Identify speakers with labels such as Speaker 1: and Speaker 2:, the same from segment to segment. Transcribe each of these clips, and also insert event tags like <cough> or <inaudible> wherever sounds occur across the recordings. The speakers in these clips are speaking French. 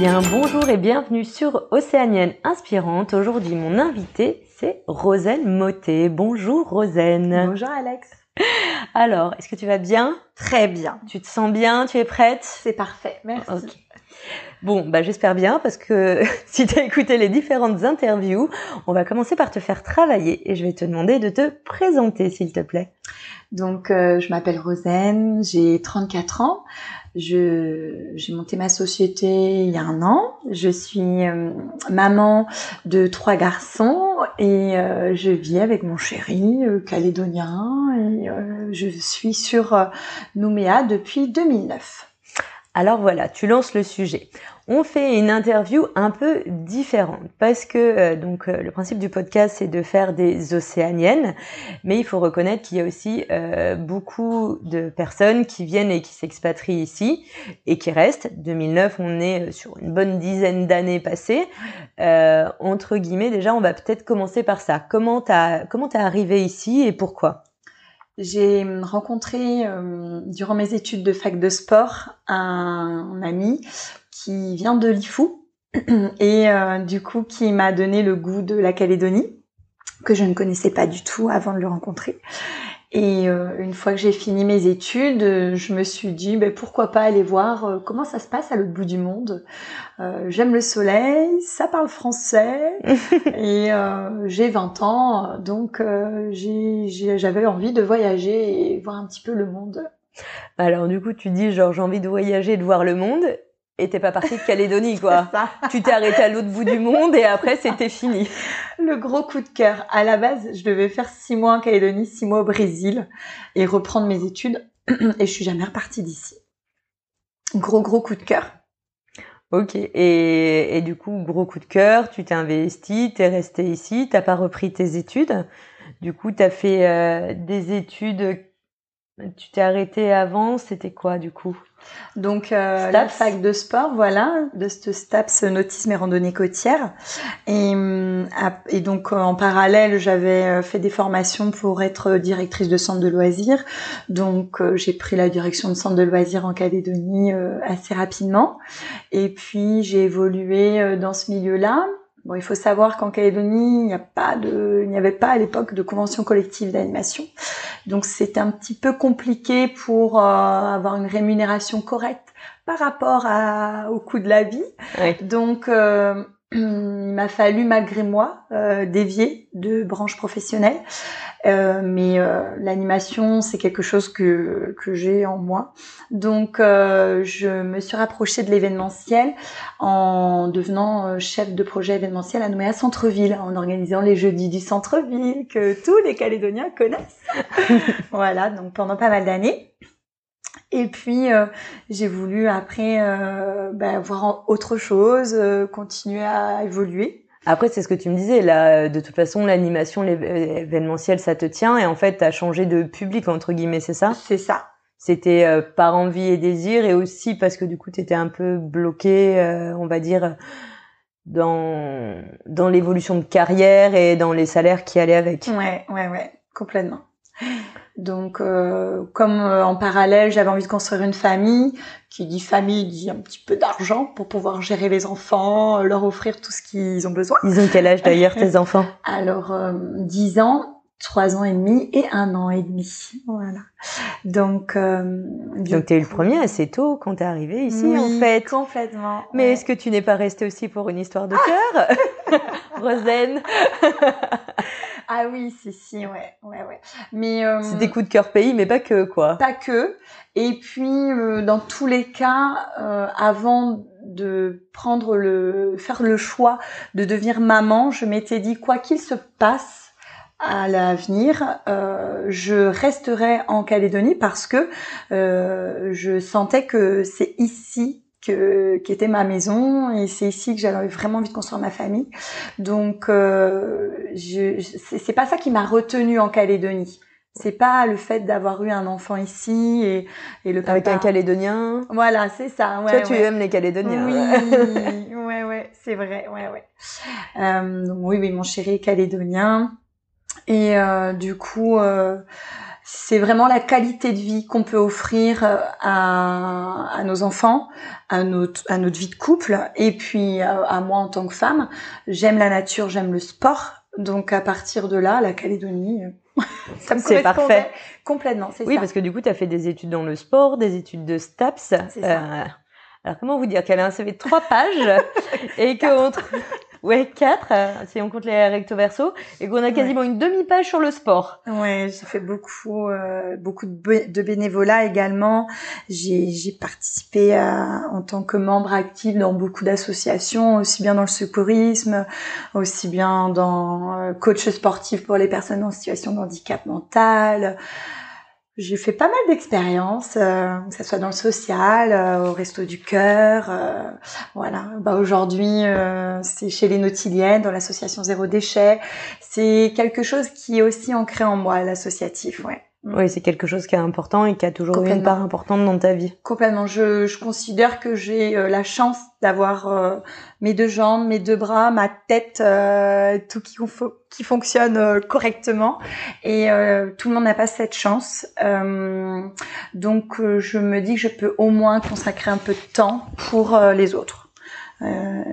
Speaker 1: Bien, bonjour et bienvenue sur Océanienne Inspirante. Aujourd'hui, mon invité, c'est Rosane Motet. Bonjour Rosane.
Speaker 2: Bonjour Alex.
Speaker 1: Alors, est-ce que tu vas bien?
Speaker 2: Très bien.
Speaker 1: Tu te sens bien? Tu es prête?
Speaker 2: C'est parfait, merci.
Speaker 1: Bon, bah j'espère bien parce que <laughs> si tu as écouté les différentes interviews, on va commencer par te faire travailler et je vais te demander de te présenter s'il te plaît.
Speaker 2: Donc, euh, je m'appelle Rosane, j'ai 34 ans. J'ai monté ma société il y a un an. Je suis euh, maman de trois garçons et euh, je vis avec mon chéri euh, calédonien et je suis sur Nouméa depuis 2009.
Speaker 1: Alors voilà, tu lances le sujet. On fait une interview un peu différente parce que euh, donc euh, le principe du podcast c'est de faire des océaniennes, mais il faut reconnaître qu'il y a aussi euh, beaucoup de personnes qui viennent et qui s'expatrient ici et qui restent. 2009, on est sur une bonne dizaine d'années passées. entre guillemets, déjà, on va peut-être commencer par ça. Comment t'as comment t'es arrivé ici et pourquoi?
Speaker 2: J'ai rencontré euh, durant mes études de fac de sport un, ami qui vient de Lifou <clears throat> et euh, du coup qui m'a donné le goût de la Calédonie que je ne connaissais pas du tout avant de le rencontrer. Et euh, une fois que j'ai fini mes études, euh, je me suis dit ben, pourquoi pas aller voir euh, comment ça se passe à l'autre bout du monde. J'aime le soleil, ça parle français <laughs> et j'ai 20 ans, donc j'avais envie de voyager et voir un petit peu le monde.
Speaker 1: Alors du coup, tu dis genre j'ai envie de voyager, de voir le monde et t'es pas parti de Calédonie, <laughs> quoi. tu t'es arrêté à l'autre bout du monde et après c'était fini.
Speaker 2: Le gros coup de cœur. À la base, je devais faire six mois en Calédonie, six mois au Brésil et reprendre mes études <clears throat> et je suis jamais repartie d'ici. Gros gros coup de cœur.
Speaker 1: Ok. Et, et du coup, gros coup de cœur, tu t'es investi, t'es resté ici, t'as pas repris tes études. Du coup, t'as fait euh, des études. Tu t'es arrêté avant, c'était quoi du coup?
Speaker 2: Donc euh, la fac de sport, voilà, de ce STAPS nautisme et randonnée côtière. Et, euh, et donc euh, en parallèle, j'avais euh, fait des formations pour être directrice de centre de loisirs. Donc j'ai pris la direction de centre de loisirs en Calédonie assez rapidement. Et puis j'ai évolué dans ce milieu-là. Bon, il faut savoir qu'en Calédonie, il n'y a pas de, il n'y avait pas à l'époque de convention collective d'animation. Donc c'était un petit peu compliqué pour euh, avoir une rémunération correcte par rapport à, au coût de la vie. Donc euh, il m'a fallu malgré moi euh, dévier de branche professionnelle. Euh, mais euh, l'animation, c'est quelque chose que, que j'ai en moi. Donc, je me suis rapprochée de l'événementiel en devenant chef de projet événementiel à Nouméa Centre-Ville, en organisant les jeudis du Centre-Ville que tous les Calédoniens connaissent. <laughs> voilà, donc pendant pas mal d'années. Et puis j'ai voulu après bah, voir autre chose, continuer à évoluer.
Speaker 1: Après, c'est ce que tu me disais, là, de toute façon, l'animation, l'événementiel, ça te tient, et en fait, tu as changé de public, entre guillemets, c'est ça?
Speaker 2: C'est ça.
Speaker 1: C'était euh, par envie et désir, et aussi parce que du coup, tu étais un peu bloqué, euh, on va dire, dans, dans l'évolution de carrière et dans les salaires qui allaient avec.
Speaker 2: Ouais, ouais, ouais, complètement. Donc, euh, comme euh, en parallèle, j'avais envie de construire une famille, qui dit famille dit un petit peu d'argent pour pouvoir gérer les enfants, euh, leur offrir tout ce qu'ils ont besoin.
Speaker 1: Ils ont quel âge d'ailleurs tes <laughs> enfants?
Speaker 2: Alors, euh, 10 ans, 3 ans et demi et 1 an et demi. Voilà. Donc,
Speaker 1: donc t'es eu le premier assez tôt quand t'es arrivé ici
Speaker 2: oui,
Speaker 1: en fait.
Speaker 2: complètement.
Speaker 1: Mais
Speaker 2: ouais.
Speaker 1: est-ce que tu n'es pas resté aussi pour une histoire de cœur, <laughs> Rosen <laughs>
Speaker 2: Ah oui, si, si, ouais, ouais, ouais. Mais euh,
Speaker 1: c'est des coups de cœur pays, mais pas que quoi.
Speaker 2: Pas que. Et puis, euh, dans tous les cas, euh, avant de prendre le, faire le choix de devenir maman, je m'étais dit quoi qu'il se passe, à l'avenir, euh, je resterai en Calédonie parce que euh, je sentais que c'est ici que qui était ma maison et c'est ici que j'avais vraiment envie de construire ma famille. Donc euh, je, c'est pas ça qui m'a retenue en Calédonie. C'est pas le fait d'avoir eu un enfant ici et, et le
Speaker 1: avec un Calédonien.
Speaker 2: Voilà, c'est ça.
Speaker 1: Ouais, Toi, tu aimes les Calédoniens.
Speaker 2: Oui, <laughs> ouais, ouais, c'est vrai, ouais, ouais. Euh, oui, oui, mon chéri est calédonien et euh, du coup. Euh, c'est vraiment la qualité de vie qu'on peut offrir euh, à, à, nos enfants, à notre, à notre vie de couple, et puis à, à moi en tant que femme. J'aime la nature, j'aime le sport, donc à partir de là, la Calédonie, <laughs>
Speaker 1: ça me C'est parfait.
Speaker 2: complètement.
Speaker 1: Oui, parce que du coup, tu as fait des études dans le sport, des études de STAPS. Euh, alors comment vous dire qu'elle a un CV de trois pages <laughs> et que Ouais, quatre, euh, si on compte les recto verso, et qu'on a quasiment une demi-page sur le sport.
Speaker 2: Ouais, j'ai fait beaucoup, euh, beaucoup de, bénévolat également. J'ai, j'ai participé à, en tant que membre actif dans beaucoup d'associations, aussi bien dans le secourisme, aussi bien dans euh, coach sportif pour les personnes en situation de handicap mental. J'ai fait pas mal d'expériences, euh, que ce soit dans le social, euh, au resto du cœur, euh, voilà. Bah aujourd'hui, euh, c'est chez les Nautiliennes, dans l'association Zéro Déchet. C'est quelque chose qui est aussi ancré en moi, l'associatif, ouais.
Speaker 1: Mm. Oui, c'est quelque chose qui est important et qui a toujours eu une part importante dans ta vie.
Speaker 2: Complètement. Je, je considère que j'ai euh, la chance d'avoir euh, mes deux jambes, mes deux bras, ma tête, euh, tout qui, qui fonctionne correctement. Et tout le monde n'a pas cette chance. donc, je me dis que je peux au moins consacrer un peu de temps pour les autres.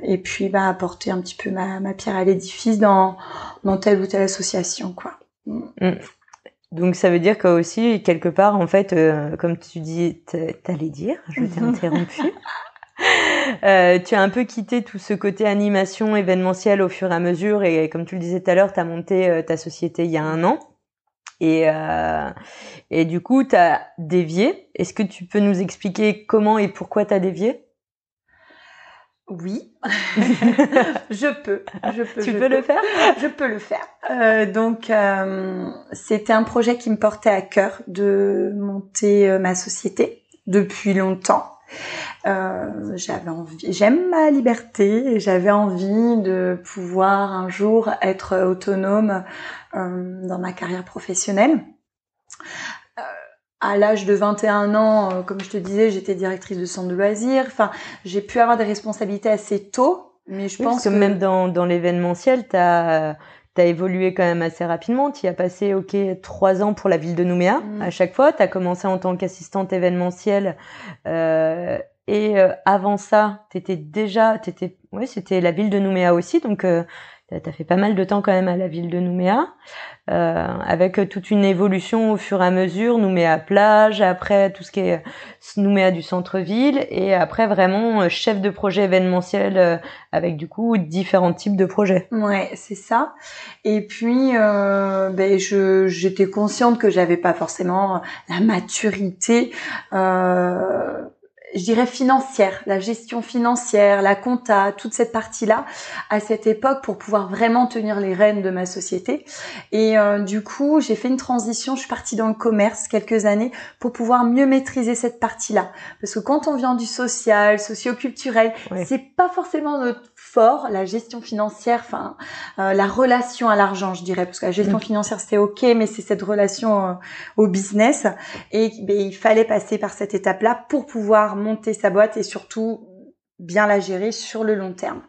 Speaker 2: et puis, bah, apporter un petit peu ma, ma pierre à l'édifice dans, dans telle ou telle association, quoi. Mm.
Speaker 1: Donc ça veut dire que aussi quelque part en fait, euh, comme tu dis, t'allais dire, je t'ai interrompu. <laughs> Euh, tu as un peu quitté tout ce côté animation événementiel au fur et à mesure et comme tu le disais tout à l'heure, tu as monté euh, ta société il y a un an et, euh, et du coup tu as dévié. Est-ce que tu peux nous expliquer comment et pourquoi tu as dévié?
Speaker 2: Oui, <laughs> je peux, je peux.
Speaker 1: Tu peux, le faire?
Speaker 2: Je peux le faire. Euh, donc, euh, c'était un projet qui me portait à cœur de monter euh, ma société depuis longtemps. Euh, j'avais envie, j'aime ma liberté et j'avais envie de pouvoir un jour être autonome dans ma carrière professionnelle à l'âge de 21 ans, euh, comme je te disais, j'étais directrice de centre de loisirs. Enfin, j'ai pu avoir des responsabilités assez tôt, mais je pense
Speaker 1: que, même dans, dans l'événementiel, tu as, as, évolué quand même assez rapidement. Tu as passé, ok, trois ans pour la ville de Nouméa mm. à chaque fois. Tu as commencé en tant qu'assistante événementielle. Euh, et euh, avant ça, tu étais déjà, t'étais, ouais, c'était la ville de Nouméa aussi. Donc, euh, tu as fait pas mal de temps quand même à la ville de Nouméa. Euh, avec toute une évolution au fur et à mesure, Nouméa plage, après tout ce qui est Nouméa du centre-ville, et après vraiment euh, chef de projet événementiel euh, avec du coup différents types de projets.
Speaker 2: Ouais, c'est ça. Et puis, euh, ben, je j'étais consciente que j'avais pas forcément la maturité. Euh, je dirais financière, la gestion financière, la compta, toute cette partie-là à cette époque pour pouvoir vraiment tenir les rênes de ma société. Et euh, du coup, j'ai fait une transition, je suis partie dans le commerce quelques années pour pouvoir mieux maîtriser cette partie-là. Parce que quand on vient du social, socio-culturel, c'est pas forcément notre fort, la gestion financière, enfin euh, la relation à l'argent, je dirais, parce que la gestion mm. financière c'était ok, mais c'est cette relation euh, au business. Et ben, il fallait passer par cette étape-là pour pouvoir monter sa boîte et surtout bien la gérer sur le long terme.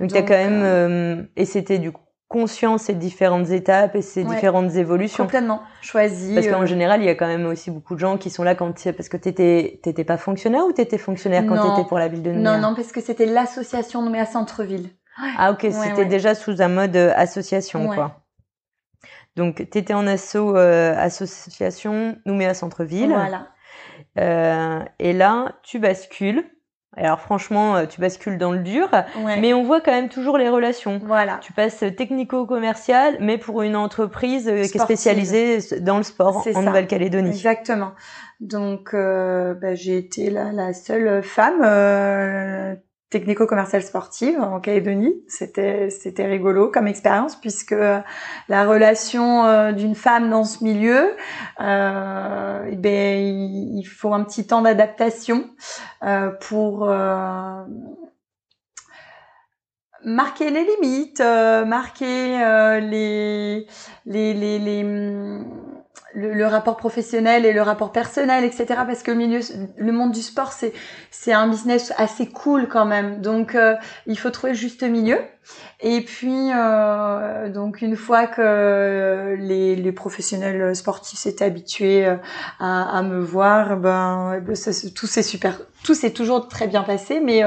Speaker 1: Donc, tu as quand même euh, et c'était du coup conscient ces différentes étapes et ces différentes évolutions.
Speaker 2: Complètement choisi.
Speaker 1: Parce qu'en euh, général, il y a quand même aussi beaucoup de gens qui sont là quand parce que t'étais t'étais pas fonctionnaire ou t'étais fonctionnaire quand t'étais pour la ville de Nouméa.
Speaker 2: Non non parce que c'était l'association Nouméa Centre-ville.
Speaker 1: Ah ok c'était déjà sous un mode euh, association quoi. Donc t'étais en asso euh, association Nouméa Centre-ville.
Speaker 2: Voilà.
Speaker 1: Euh, et là, tu bascules. Alors franchement, euh, tu bascules dans le dur, mais on voit quand même toujours les relations.
Speaker 2: Voilà.
Speaker 1: Tu passes technico-commercial, mais pour une entreprise euh, qui est spécialisée dans le sport en Nouvelle-Calédonie.
Speaker 2: Exactement. Donc, euh, bah, j'ai été la, la, seule femme technico-commerciale sportive en Calédonie. C'était c'était rigolo comme expérience puisque la relation euh, d'une femme dans ce milieu, euh, eh ben il faut un petit temps d'adaptation euh, pour euh, marquer les limites, euh, marquer les, les, les, les le, rapport professionnel et le rapport personnel, etc. Parce que le milieu, le monde du sport, c'est c'est un business assez cool quand même. Donc euh, il faut trouver le juste milieu. Et puis euh, donc une fois que les, les professionnels sportifs s'étaient habitués euh, à, à, me voir, ben, ben tout s'est super, tout s'est toujours très bien passé. Mais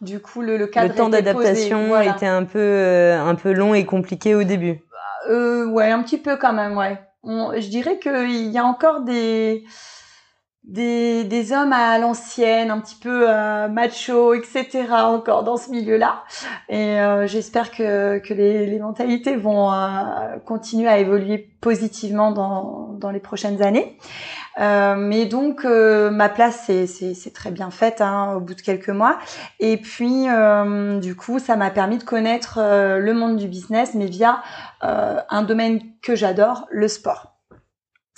Speaker 2: du coup le, le cadre
Speaker 1: le temps d'adaptation était un peu un peu long et compliqué au début.
Speaker 2: Euh, ouais, un petit peu quand même, ouais je dirais qu'il y a encore des, des, des hommes à l'ancienne, un petit peu euh, macho, etc. encore dans ce milieu-là. Et euh, j'espère que, que les, les, mentalités vont euh, continuer à évoluer positivement dans, dans les prochaines années. Euh, mais donc euh, ma place c'est très bien faite hein, au bout de quelques mois. Et puis euh, du coup ça m'a permis de connaître le monde du business, mais via un domaine que j'adore, le sport.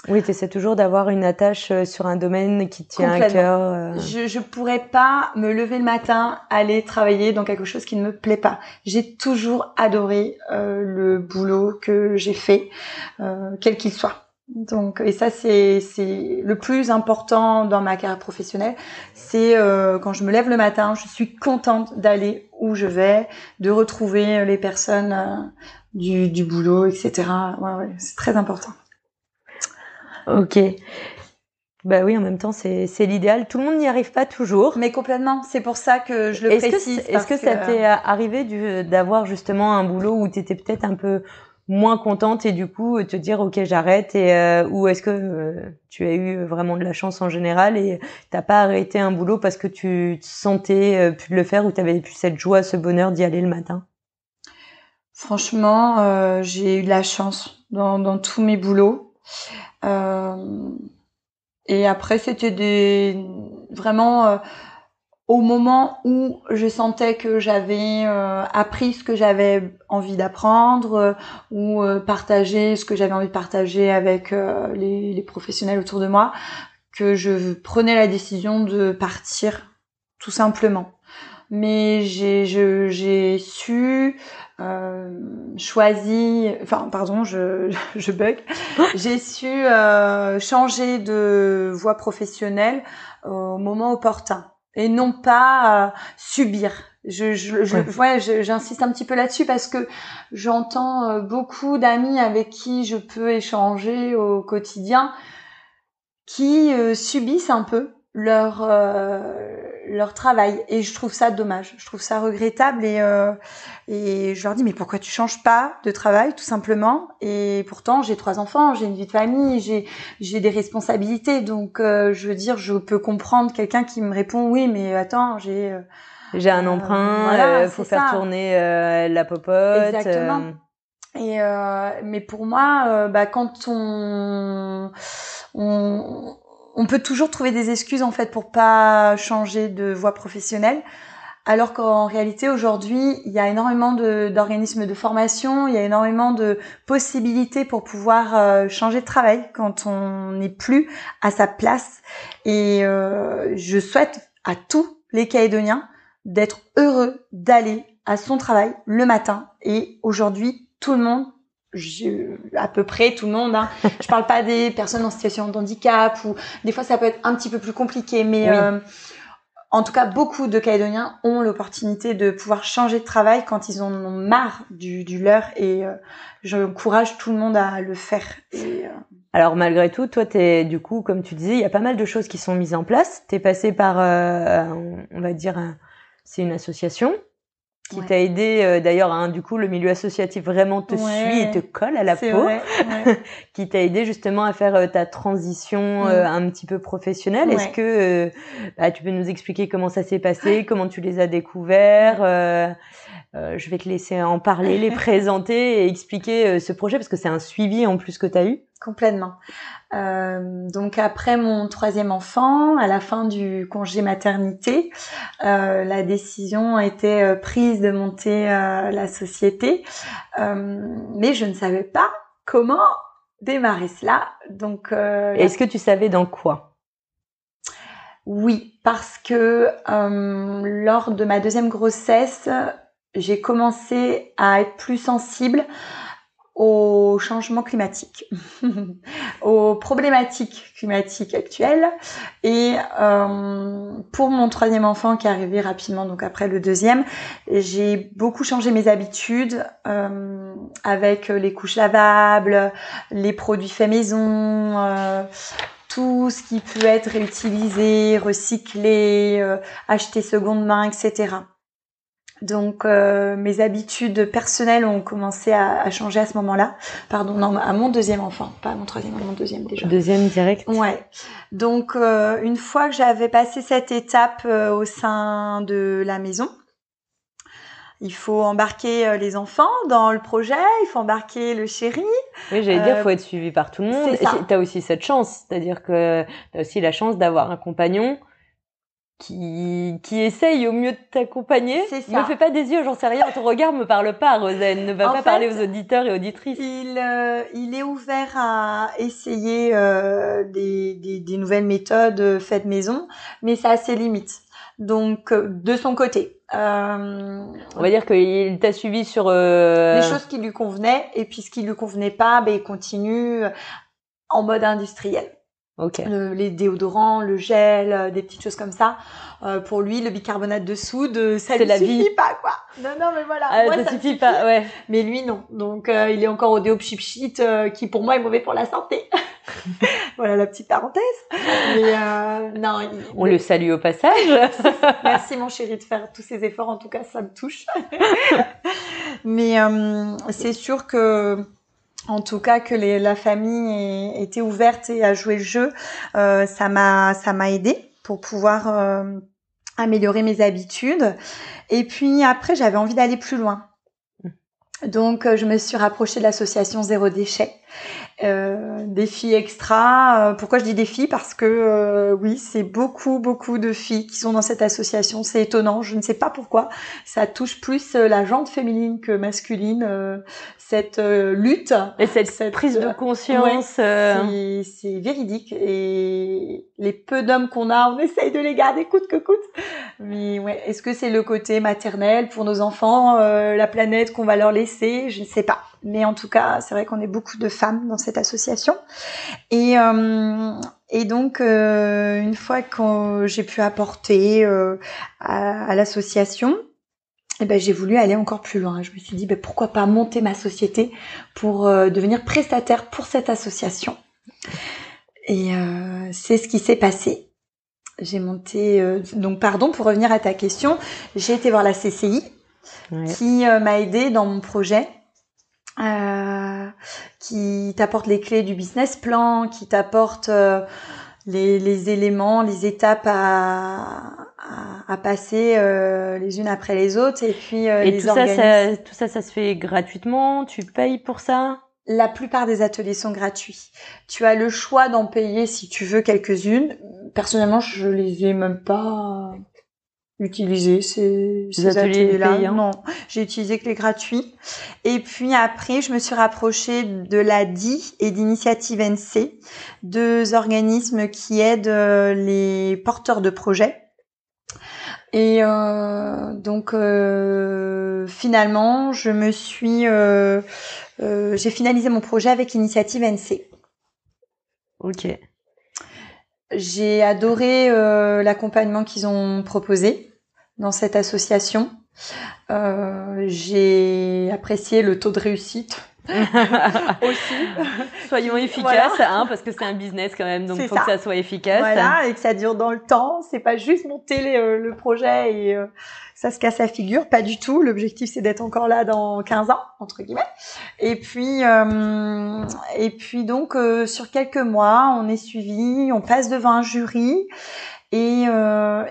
Speaker 1: Oui, tu essaies toujours d'avoir une attache sur un domaine qui tient à cœur.
Speaker 2: Je je pourrais pas me lever le matin, aller travailler dans quelque chose qui ne me plaît pas. J'ai toujours adoré le boulot que j'ai fait, quel qu'il soit. Donc, et ça, c'est c'est le plus important dans ma carrière professionnelle. C'est euh, quand je me lève le matin, je suis contente d'aller où je vais, de retrouver les personnes euh, du, du boulot, etc. Ouais, ouais, c'est très important.
Speaker 1: Ok. Bah oui, en même temps, c'est c'est l'idéal. Tout le monde n'y arrive pas toujours.
Speaker 2: Mais complètement. C'est pour ça que je le précise.
Speaker 1: Est-ce que, ça t'est arrivé d'avoir justement un boulot où tu étais peut-être un peu moins contente et du coup te dire ok j'arrête et euh, ou est-ce que euh, tu as eu vraiment de la chance en général et t'as pas arrêté un boulot parce que tu te sentais euh, plus de le faire ou tu avais plus cette joie ce bonheur d'y aller le matin?
Speaker 2: Franchement j'ai eu de la chance dans, dans tous mes boulots. Et après c'était des vraiment au moment où je sentais que j'avais euh, appris ce que j'avais envie d'apprendre euh, ou euh, partagé ce que j'avais envie de partager avec les, les, professionnels autour de moi, que je prenais la décision de partir tout simplement. Mais j'ai su choisi, enfin pardon, je, <laughs> je bug, j'ai su changer de voie professionnelle au moment opportun et non pas euh, subir. Je, je, je ouais, j'insiste un petit peu là-dessus parce que j'entends euh, beaucoup d'amis avec qui je peux échanger au quotidien qui euh, subissent un peu leur leur travail. Et je trouve ça dommage. Je trouve ça regrettable et et je leur dis mais pourquoi tu changes pas de travail tout simplement? Et pourtant j'ai trois enfants j'ai une vie de famille j'ai j'ai des responsabilités. Donc je veux dire je peux comprendre quelqu'un qui me répond oui mais attends j'ai
Speaker 1: j'ai un emprunt il faut faire tourner la popote
Speaker 2: exactement. et mais pour moi bah quand on on on peut toujours trouver des excuses en fait pour pas changer de voie professionnelle. Alors qu'en réalité aujourd'hui, il y a énormément d'organismes de, formation, il y a énormément de possibilités pour pouvoir euh, changer de travail quand on n'est plus à sa place. Et euh, je souhaite à tous les Calédoniens d'être heureux d'aller à son travail le matin. Et aujourd'hui, tout le monde à peu près tout le monde. Hein. je parle pas des <laughs> personnes en situation de handicap ou des fois ça peut être un petit peu plus compliqué, mais euh, en tout cas beaucoup de Calédoniens ont l'opportunité de pouvoir changer de travail quand ils en ont marre du, du leur et euh, j'encourage tout le monde à le faire. Et, euh,
Speaker 1: Alors malgré tout, toi t'es du coup comme tu disais, il y a pas mal de choses qui sont mises en place. T'es passé par, on va dire, c'est une association qui t'a aidé euh, d'ailleurs hein, du coup le milieu associatif vraiment te suit et te colle à la peau <laughs> qui t'a aidé justement à faire euh, ta transition euh, mm. un petit peu professionnelle. Est-ce que bah, tu peux nous expliquer comment ça s'est passé comment tu les as découverts je vais te laisser en parler les <laughs> présenter et expliquer ce projet parce que c'est un suivi en plus que tu as eu
Speaker 2: complètement. Euh, donc après mon troisième enfant, à la fin du congé maternité, euh, la décision a été euh, prise de monter la société, mais je ne savais pas comment démarrer cela. Donc,
Speaker 1: est-ce que tu savais dans quoi?
Speaker 2: Oui, parce que lors de ma deuxième grossesse, j'ai commencé à être plus sensible au changement climatique, <laughs> aux problématiques climatiques actuelles. Et euh, pour mon troisième enfant qui est arrivé rapidement, donc après le deuxième, j'ai beaucoup changé mes habitudes euh, avec les couches lavables, les produits faits maison. Euh, tout ce qui peut être réutilisé, recyclé, acheté seconde main, etc. Donc euh, mes habitudes personnelles ont commencé à, à changer à ce moment-là. Pardon, non, à mon deuxième enfant, pas à mon troisième, à mon deuxième déjà.
Speaker 1: Deuxième direct.
Speaker 2: Ouais. Donc euh, une fois que j'avais passé cette étape euh, au sein de la maison, il faut embarquer les enfants dans le projet, il faut embarquer le chéri.
Speaker 1: Oui, j'allais dire, il faut être suivi par tout le monde. Tu as aussi cette chance, c'est-à-dire que tu as aussi la chance d'avoir un compagnon qui, qui essaye au mieux de t'accompagner. Ne fais pas des yeux, j'en sais rien. Ton regard me parle pas, Rosen. Ne va pas parler aux auditeurs et auditrices.
Speaker 2: Il, euh, il est ouvert à essayer euh, des, des, des, nouvelles méthodes faites maison, mais ça a ses limites. Donc, euh, de son côté.
Speaker 1: Euh, On va dire qu'il t'a suivi sur...
Speaker 2: Les choses qui lui convenaient, et puis ce qui lui convenait pas, ben, il continue en mode industriel les déodorants, le gel, euh, des petites choses comme ça. Euh, pour lui, le bicarbonate de soude, euh, ça ne suffit pas, quoi. Non, non, mais voilà.
Speaker 1: Ah, ça, suffit pas, ouais.
Speaker 2: Mais lui, non. Donc, il est encore au déo chip qui pour moi est mauvais pour la santé. <laughs> voilà la petite parenthèse. Mais non.
Speaker 1: On le salue au passage. <laughs>
Speaker 2: Merci mon chéri de faire tous ces efforts. En tout cas, ça me touche. <laughs> mais c'est sûr que en tout cas que la famille était ouverte et a joué le jeu, euh, ça m'a ça m'a aidé pour pouvoir euh, améliorer mes habitudes. Et puis après, j'avais envie d'aller plus loin. Donc, euh, je me suis rapprochée de l'association Zéro Déchet. Euh, défi extra. pourquoi je dis défi Parce que oui, c'est beaucoup, beaucoup de filles qui sont dans cette association. C'est étonnant. Je ne sais pas pourquoi. Ça touche plus la jante féminine que masculine cette euh, lutte
Speaker 1: et cette, prise de conscience
Speaker 2: euh, c'est véridique et les peu d'hommes qu'on a on essaye de les garder coûte que coûte mais ouais est-ce que c'est le côté maternel pour nos enfants euh, la planète qu'on va leur laisser? Je ne sais pas mais en tout cas c'est vrai qu'on est beaucoup de femmes dans cette association et et donc une fois que j'ai pu apporter à l'association eh ben, j'ai voulu aller encore plus loin. Je me suis dit, ben, pourquoi pas monter ma société pour euh, devenir prestataire pour cette association. Et euh, c'est ce qui s'est passé. J'ai monté, euh, donc pardon, pour revenir à ta question, j'ai été voir la CCI qui m'a aidé dans mon projet. qui t'apporte les clés du business plan, qui t'apporte les, les, éléments, les étapes à, à, passer euh, les unes après les autres et puis euh,
Speaker 1: et tout ça, ça, tout ça ça se fait gratuitement? Tu payes pour ça?
Speaker 2: La plupart des ateliers sont gratuits. Tu as le choix d'en payer si tu veux quelques-unes. Personnellement je les ai même pas utilisés ces, ces ateliers, là non j'ai utilisé que les gratuits. Et puis après je me suis rapprochée de l'ADI et d'Initiative NC deux organismes qui aident euh, les porteurs de projets et euh, donc euh, finalement, je me suis, euh, euh j'ai finalisé mon projet avec Initiative NC.
Speaker 1: Ok.
Speaker 2: J'ai adoré euh, l'accompagnement qu'ils ont proposé dans cette association. j'ai apprécié le taux de réussite <laughs>
Speaker 1: aussi. Soyons efficaces, hein, parce que c'est un business quand même, donc il faut que ça soit efficace.
Speaker 2: Voilà, et que ça dure dans le temps. C'est pas juste monter euh, le projet et euh, ça se casse la figure, pas du tout. L'objectif c'est d'être encore là dans 15 ans, entre guillemets. Et puis, euh, et puis donc sur quelques mois, on est suivi, on passe devant un jury. Et,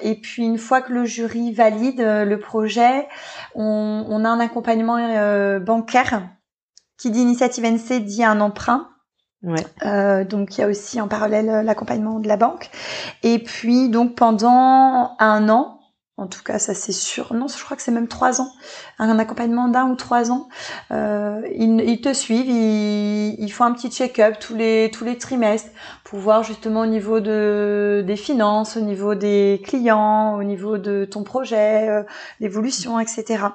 Speaker 2: et puis une fois que le jury valide le projet, on, on a un accompagnement bancaire qui dit initiative NC dit un emprunt Ouais. Euh, donc il y a aussi en parallèle euh, l'accompagnement de la banque. Et puis donc pendant un an, en tout cas ça c'est sûr, non je crois que c'est même trois ans, un accompagnement d'un ou trois ans, euh, ils, ils, te suivent, ils, ils font un petit check-up tous les tous les trimestres pour voir justement au niveau de des finances, au niveau des clients, au niveau de ton projet, euh, l'évolution, etc.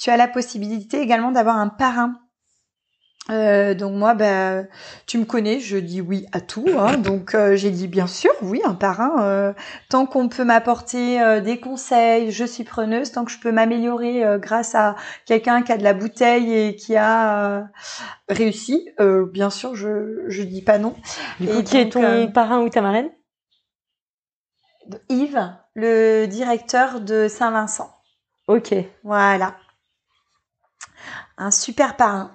Speaker 2: Tu as la possibilité également d'avoir un parrain euh, donc moi, ben, tu me connais, je dis oui à tout. Hein, <coughs> donc euh, j'ai dit bien sûr, oui, un parrain. Euh, tant qu'on peut m'apporter des conseils, je suis preneuse. Tant que je peux m'améliorer grâce à quelqu'un qui a de la bouteille et qui a réussi, bien sûr, je je dis pas non.
Speaker 1: et qui est ton parrain ou ta marraine?
Speaker 2: Yves, le directeur de Saint-Vincent.
Speaker 1: Ok.
Speaker 2: Voilà. Un super parrain.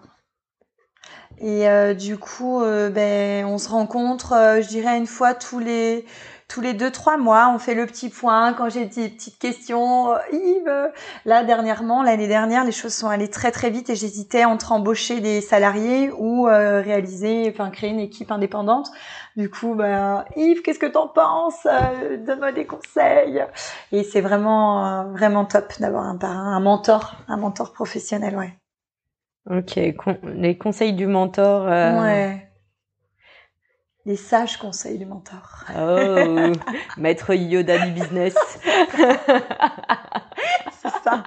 Speaker 2: Et euh, du coup, euh, ben, on se rencontre, euh, je dirais une fois tous les tous les deux trois mois. On fait le petit point quand j'ai des petites questions. Yves, là dernièrement, l'année dernière, les choses sont allées très très vite et j'hésitais entre embaucher des salariés ou réaliser, enfin créer une équipe indépendante. Du coup, ben Yves, qu'est-ce que t'en penses Donne-moi des conseils. Et c'est vraiment vraiment top d'avoir un parrain, un mentor, un mentor professionnel, ouais.
Speaker 1: Ok, les conseils du mentor. Euh...
Speaker 2: Ouais. Les sages conseils du mentor.
Speaker 1: Oh, <laughs> maître Yoda du business. <laughs>
Speaker 2: C'est ça.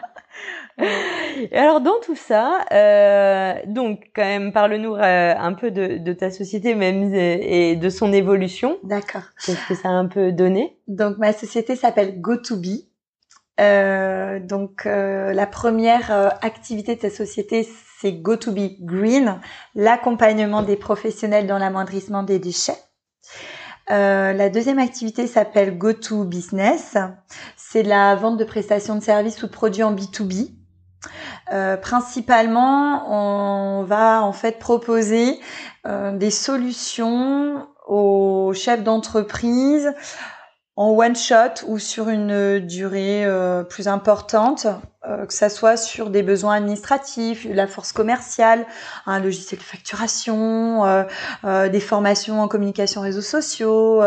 Speaker 1: Et alors dans tout ça, euh, donc quand même parle-nous euh, un peu de, de, ta société même et de son évolution.
Speaker 2: D'accord.
Speaker 1: Qu'est-ce que ça a un peu donné?
Speaker 2: Donc ma société s'appelle Go2B. Euh, donc euh, la première euh, activité de cette société, c'est Go2B Green, l'accompagnement des professionnels dans l'amoindrissement des déchets. Euh, la deuxième activité s'appelle Go2Business. C'est la vente de prestations de services ou de produits en B2B. Euh, principalement, on va en fait proposer euh, des solutions aux chefs d'entreprise en one shot ou sur une durée euh, plus importante, euh, que ça soit sur des besoins administratifs, la force commerciale, un logiciel de facturation, euh, des formations en communication réseaux sociaux,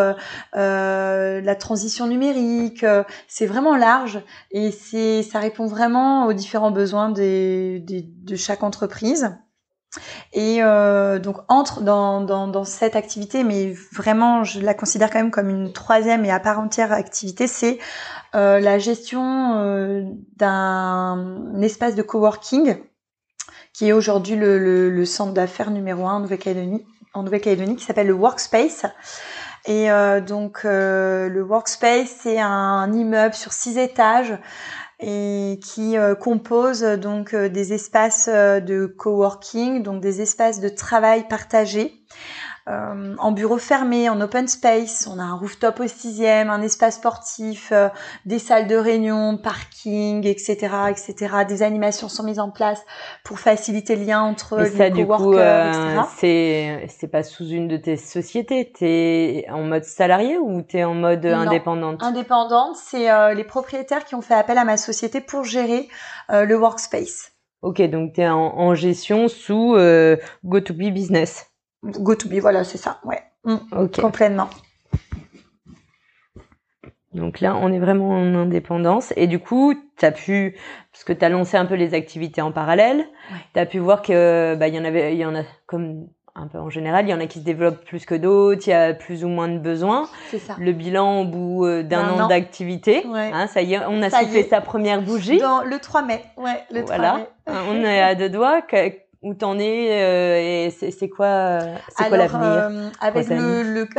Speaker 2: la transition numérique. c'est vraiment large et c'est ça répond vraiment aux différents besoins des, de chaque entreprise. Et euh, donc entre dans, dans, dans, cette activité, mais vraiment je la considère quand même comme une troisième et à part entière activité, c'est euh, la gestion euh, d'un espace de coworking qui est aujourd'hui le, le, le, centre d'affaires numéro un en Nouvelle-Calédonie, en Nouvelle-Calédonie, qui s'appelle le Workspace. Et euh, donc euh, le Workspace, c'est un immeuble sur six étages et qui euh, compose donc euh, des espaces euh, de coworking, donc des espaces de travail partagés. En bureau fermé, en open space, on a un rooftop au sixième, un espace sportif, des salles de réunion, parking, etc., etc. Des animations sont mises en place pour faciliter le lien entre
Speaker 1: les coworkers, etc. C'est c'est pas sous une de tes sociétés. T'es en mode salarié ou t'es en mode
Speaker 2: non,
Speaker 1: indépendante?
Speaker 2: Indépendante, c'est les propriétaires qui ont fait appel à ma société pour gérer euh, le workspace.
Speaker 1: Ok, donc tu es en, en, gestion sous euh, Go2B Business.
Speaker 2: Go2B, voilà, c'est ça, ouais. Mm, ok. Complètement.
Speaker 1: Donc là, on est vraiment en indépendance. Et du coup, tu as pu, parce que tu as lancé un peu les activités en parallèle, ouais. tu as pu voir que bah, il y en avait, il y en a comme un peu en général, il y en a qui se développent plus que d'autres, il y a plus ou moins de besoins.
Speaker 2: C'est ça.
Speaker 1: Le bilan au bout euh, d'un an, an. d'activité,
Speaker 2: ouais.
Speaker 1: hein, ça y est, on a soufflé sa première bougie.
Speaker 2: Dans le 3 mai, ouais, le 3
Speaker 1: voilà.
Speaker 2: mai.
Speaker 1: on est à deux doigts. Où t'en es euh, et c'est quoi, c'est quoi l'avenir
Speaker 2: euh, Avec le, le... <laughs>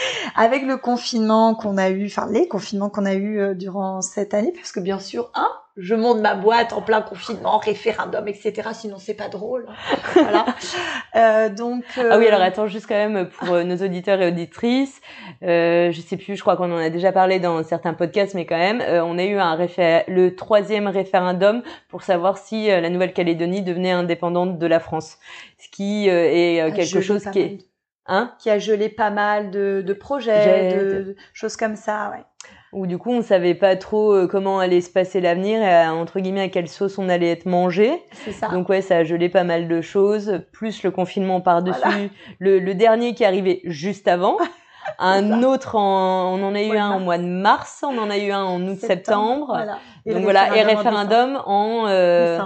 Speaker 2: <laughs> avec le confinement qu'on a eu, enfin les confinements qu'on a eu euh, durant cette année, parce que bien sûr, hein, je monte ma boîte en plein confinement, référendum, etc. Sinon, c'est pas drôle. voilà. <laughs> Euh, donc. Euh...
Speaker 1: Ah oui, alors attends juste quand même pour euh, nos auditeurs et auditrices. Euh, je sais plus, je crois qu'on en a déjà parlé dans certains podcasts, mais quand même, euh, on a eu un réfé le troisième référendum pour savoir si la Nouvelle-Calédonie devenait indépendante de la France, ce qui est
Speaker 2: Ah,
Speaker 1: quelque chose qui est
Speaker 2: Hein? Qui a gelé pas mal de, de projets, de, de, choses comme ça, ouais.
Speaker 1: Où du coup on savait pas trop euh, comment allait se passer l'avenir et entre guillemets à quelle sauce on allait être mangé.
Speaker 2: C'est ça.
Speaker 1: Donc ouais, ça a gelé pas mal de choses, plus le confinement par-dessus, le, dernier qui arrivait juste avant. <laughs> un autre en, on en a eu un au mois de mars, on en a eu un en août-septembre. Voilà. Donc voilà, et référendum en, euh,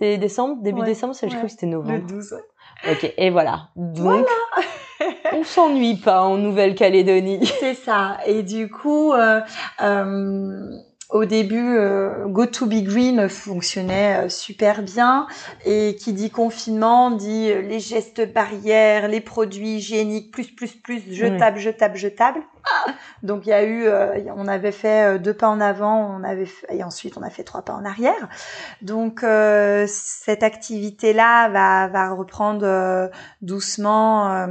Speaker 1: c'était décembre, début décembre, ça, je crois que c'était novembre.
Speaker 2: Le 12.
Speaker 1: Ok, et voilà. Donc, on s'ennuie pas en Nouvelle-Calédonie.
Speaker 2: C'est ça. Et du coup, euh, euh, au début, euh, Go to Be Green fonctionnait euh, super bien. Et qui dit confinement dit euh, les gestes barrières, les produits hygiéniques, plus, plus, plus, jetables, jetables, jetables. Donc il y a eu, on avait fait deux pas en avant, on avait et ensuite on a fait trois pas en arrière. Donc cette activité-là va, va reprendre doucement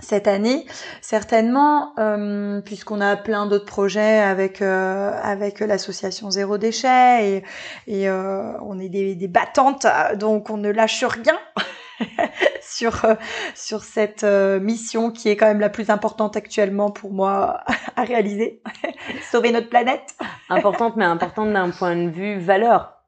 Speaker 2: cette année, certainement, euh, puisqu'on a plein d'autres projets avec euh, avec l'association Zéro Déchet et, et euh, on est des, des, battantes, donc on ne lâche rien <laughs> sur sur cette mission qui est quand même la plus importante actuellement pour moi <laughs> à réaliser, <laughs> sauver notre planète.
Speaker 1: importante, mais importante d'un point de vue valeur.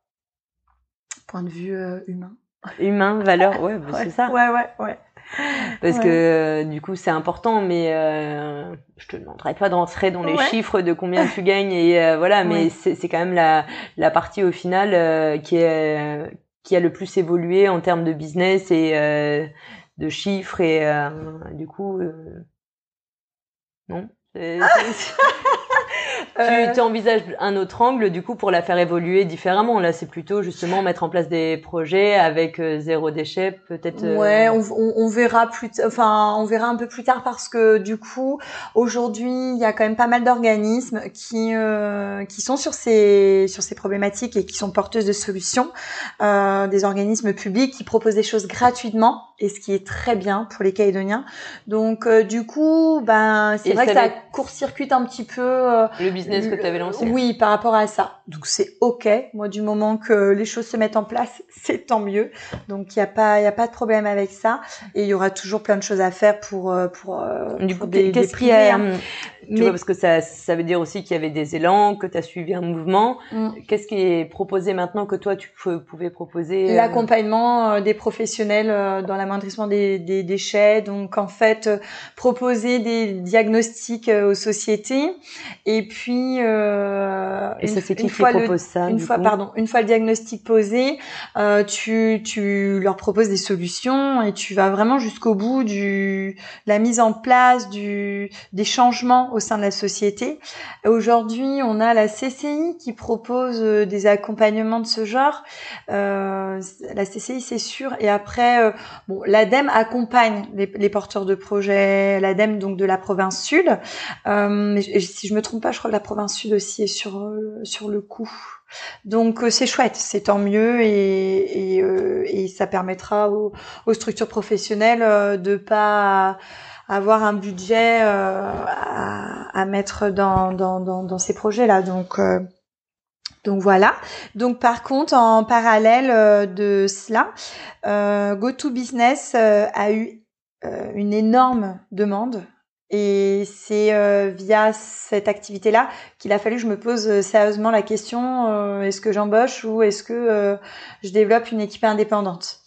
Speaker 2: Point de vue humain.
Speaker 1: Humain, valeur, ouais, bah, c'est ça.
Speaker 2: Ouais, ouais, ouais <laughs>
Speaker 1: parce que euh, du coup c'est important mais euh, je te demanderai pas d'entrer dans les chiffres de combien tu gagnes et euh, voilà mais c'est quand même la la partie au final euh, qui est qui a le plus évolué en termes de business et de chiffres et du coup non <laughs> tu, tu, envisages un autre angle du coup pour la faire évoluer différemment. Là, c'est plutôt justement mettre en place des projets avec euh, zéro déchet, peut-être.
Speaker 2: Euh, ouais, on, on, verra plus, enfin, on verra un peu plus tard parce que du coup, aujourd'hui, il y a quand même pas mal d'organismes qui euh, qui sont sur ces sur ces problématiques et qui sont porteuses de solutions. des organismes publics qui proposent des choses gratuitement et ce qui est très bien pour les Calédoniens. Donc, du coup, ben, c'est vrai que ça court-circuite un petit peu
Speaker 1: le business que tu avais lancé.
Speaker 2: Oui, par rapport à ça. Donc c'est ok. Moi, du moment que les choses se mettent en place, <laughs> c'est tant mieux. Donc il y a pas, il y a pas de problème avec ça. Et il y aura toujours plein de choses à faire pour euh, pour. Euh,
Speaker 1: du qui est tu vois, parce que ça, ça veut dire aussi qu'il y avait des élans, que tu as suivi un mouvement. Mm. Qu'est-ce qui est proposé maintenant que toi, tu pouvais proposer
Speaker 2: euh, L'accompagnement des professionnels dans l'amoindrissement des, des, déchets. Donc, en fait, proposer des diagnostics aux sociétés. Et puis...
Speaker 1: Euh, et ça, c'est qui qui propose ça
Speaker 2: Une fois, pardon, une fois le diagnostic posé, euh, tu, tu leur proposes des solutions et tu vas vraiment jusqu'au bout du la mise en place du des changements au sein de la société. Aujourd'hui, on a la CCI qui propose euh, des accompagnements de ce genre. Euh, la CCI, c'est sûr. Et après, euh, bon, l'ADEME accompagne les, porteurs de projets, l'ADEME donc de la province sud. mais si je me trompe pas, je crois que la province sud aussi est sur sur le coup. Donc c'est chouette, c'est tant mieux et, et, et ça permettra aux, aux structures professionnelles de pas avoir un budget euh, à, mettre dans, ces projets-là. Donc, euh, donc voilà. Donc par contre, en parallèle euh, de cela, euh, GoToBusiness a eu une énorme demande. Et c'est via cette activité-là qu'il a fallu que je me pose sérieusement la question est-ce que j'embauche ou est-ce que je développe une équipe indépendante?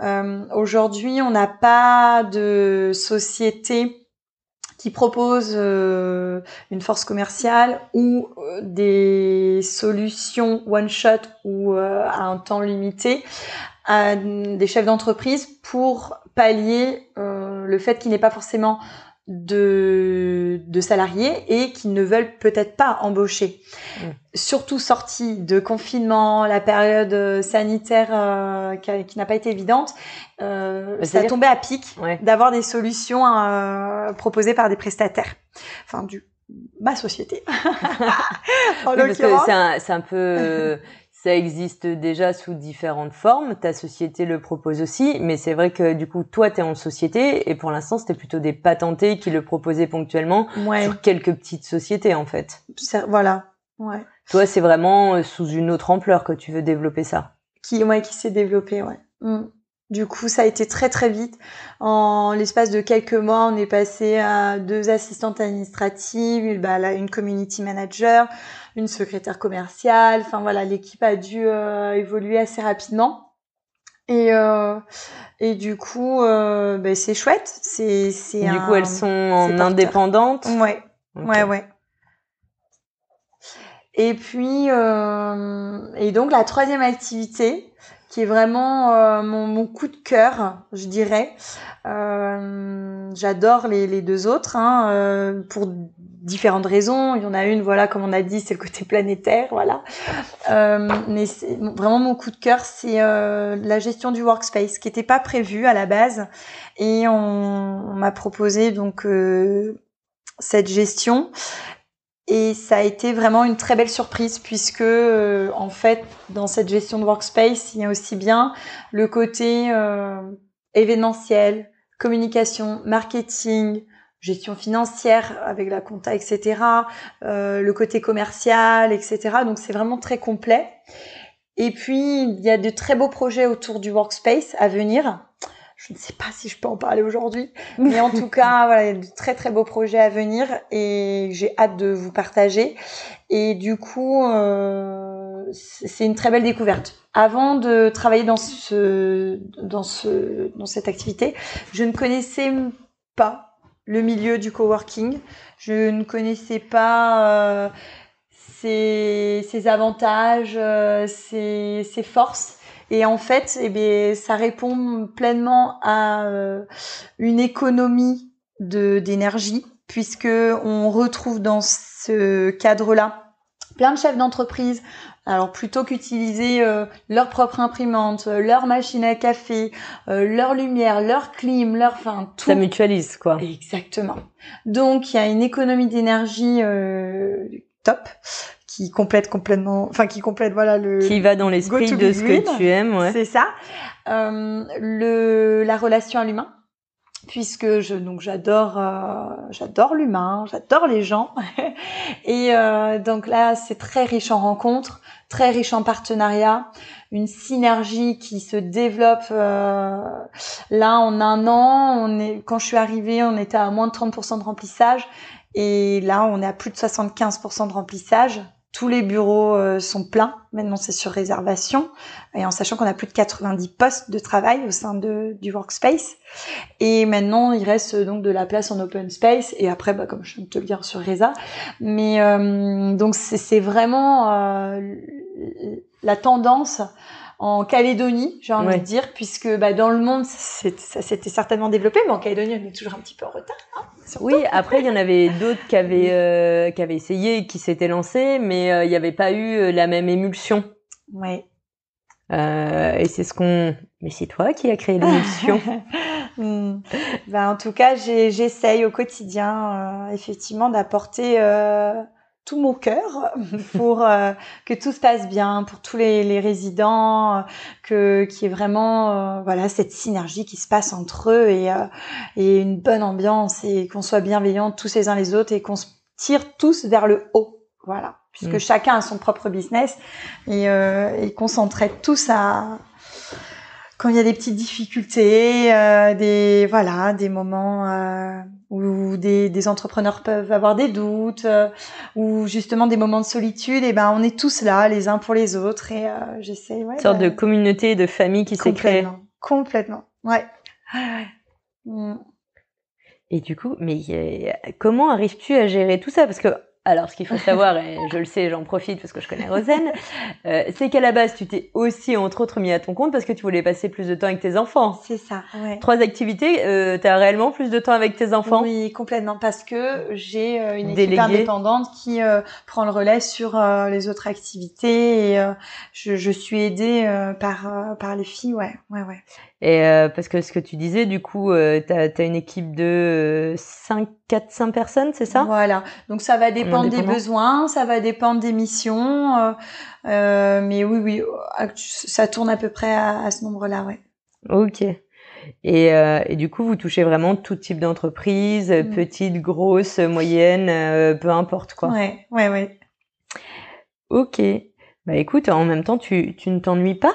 Speaker 2: Aujourd'hui, on n'a pas de société qui propose euh, une force commerciale ou euh, des solutions one shot ou euh, à un temps limité à des chefs d'entreprise pour pallier le fait qu'il n'est pas forcément de, de salariés et qui ne veulent peut-être pas embaucher. Mmh. Surtout sorti de confinement, la période sanitaire euh, qui, n'a pas été évidente, euh, ça a tombé à pic d'avoir des solutions euh, proposées par des prestataires. Enfin, du ma société. <laughs>
Speaker 1: en oui, parce que c'est un, un peu <laughs> ça existe déjà sous différentes formes. Ta société le propose aussi, mais c'est vrai que du coup, toi, tu es en société et pour l'instant, c'était plutôt des patentés qui le proposaient ponctuellement sur quelques petites sociétés, en fait.
Speaker 2: voilà. Ouais.
Speaker 1: Toi, c'est vraiment euh, sous une autre ampleur que tu veux développer ça.
Speaker 2: Qui, ouais, qui s'est développé, ouais. Mm. Du coup, ça a été très très vite. En l'espace de quelques mois, on est passé à deux assistantes administratives, bah, une community manager, une secrétaire commerciale. Enfin voilà, l'équipe a dû euh, évoluer assez rapidement. Et euh, et du coup, euh, bah, c'est chouette. C'est c'est.
Speaker 1: Du coup, elles sont en indépendante?
Speaker 2: Ouais, ouais, ouais. Et puis et donc la troisième activité, qui est vraiment euh, mon, mon, coup de cœur, je dirais. Euh, J'adore les, les, deux autres hein, euh, pour différentes raisons. Il y en a une, voilà, comme on a dit, c'est le côté planétaire, voilà. Euh, mais vraiment mon coup de cœur, c'est euh, la gestion du workspace, qui n'était pas prévu à la base, et on, on m'a proposé donc cette gestion. Et ça a été vraiment une très belle surprise puisque euh, en fait dans cette gestion de workspace il y a aussi bien le côté euh, événementiel, communication, marketing, gestion financière avec la compta etc, euh, le côté commercial etc. Donc c'est vraiment très complet. Et puis il y a de très beaux projets autour du workspace à venir. Je ne sais pas si je peux en parler aujourd'hui, <laughs> mais en tout cas, voilà, il y a de très très beaux projets à venir et j'ai hâte de vous partager. Et du coup, euh, c'est une très belle découverte. Avant de travailler dans ce dans ce dans cette activité, je ne connaissais pas le milieu du coworking. Je ne connaissais pas euh, ses, ses, avantages, euh, ses, ses forces. Et en fait, eh bien, ça répond pleinement à euh, une économie de d'énergie, puisque on retrouve dans ce cadre-là plein de chefs d'entreprise. Alors plutôt qu'utiliser euh, leur propre imprimante, leur machine à café, euh, leur lumière, leur clim, leur enfin tout.
Speaker 1: Ça mutualise quoi.
Speaker 2: Exactement. Donc il y a une économie d'énergie top qui complète complètement, enfin qui complète voilà le
Speaker 1: qui va dans l'esprit de ce que tu aimes, ouais.
Speaker 2: C'est ça. Euh, le la relation à l'humain, puisque je donc j'adore euh, j'adore l'humain, j'adore les gens, <laughs> et euh, donc là c'est très riche en rencontres, très riche en partenariats, une synergie qui se développe. Euh, là en un an, on est quand je suis arrivée, on était à moins de 30% de remplissage. Et là, on est à plus de 75% de remplissage tous les bureaux euh, sont pleins. Maintenant, c'est sur réservation. Et en sachant qu'on a plus de 90 postes de travail au sein de, du workspace. Et maintenant, il reste donc de la place en open space. Et après, bah, comme je viens de te le dire, sur Reza. Mais euh, donc, c'est vraiment euh, la tendance en Calédonie, j'ai envie de dire, puisque bah, dans le monde, ça s'était certainement développé, mais en Calédonie, on est toujours un petit peu en retard. Hein,
Speaker 1: oui, après, il y en avait <laughs> d'autres qui avaient, euh, qui avaient essayé, qui s'étaient lancés, mais euh, il n'y avait pas eu euh, la même émulsion.
Speaker 2: Oui.
Speaker 1: Euh, et c'est ce qu'on... Mais c'est toi qui as créé l'émulsion. <laughs>
Speaker 2: hmm. ben, en tout cas, j'essaye au quotidien, effectivement, d'apporter tout mon cœur pour euh, que tout se passe bien pour tous les, les résidents, euh, que qu'il y ait vraiment euh, voilà cette synergie qui se passe entre eux et, et une bonne ambiance et qu'on soit bienveillants tous les uns les autres et qu'on se tire tous vers le haut. Voilà, puisque mm. chacun a son propre business et, et qu'on s'entraide tous à quand il y a des petites difficultés, des voilà, des moments où des, des, entrepreneurs peuvent avoir des doutes, euh, ou justement des moments de solitude, et ben on est tous là, les uns pour les autres, et euh, j'essaie. Ouais,
Speaker 1: Une sorte de communauté, de famille qui s'est créée.
Speaker 2: Complètement, ouais.
Speaker 1: Et du coup, mais comment arrives-tu à gérer tout ça? Parce que alors, ce qu'il faut savoir, et je le sais, j'en profite parce que je connais Rosen, euh, c'est qu'à la base, tu t'es aussi, entre autres, mis à ton compte parce que tu voulais passer plus de temps avec tes enfants.
Speaker 2: C'est ça, ouais.
Speaker 1: Trois activités, euh, tu as réellement plus de temps avec tes enfants?
Speaker 2: Oui, complètement, parce que j'ai euh, une équipe indépendante qui euh, prend le relais sur les autres activités et je, je, suis aidée par, par les filles, ouais, ouais, ouais.
Speaker 1: Et euh, parce que ce que tu disais, du coup, euh, tu as, une équipe de 5, 4, 5 personnes, c'est ça?
Speaker 2: Voilà. Donc ça va dépendre des besoins, ça va dépendre des missions. Euh, euh, mais oui, oui, ça tourne à peu près à, à ce nombre-là, ouais.
Speaker 1: Ok. Et, euh, et, du coup, vous touchez vraiment tout type d'entreprise, mm. petite, grosse, moyenne, peu importe quoi.
Speaker 2: Ouais, ouais, ouais.
Speaker 1: Ok. Bah écoute, en même temps, tu, tu ne t'ennuies pas?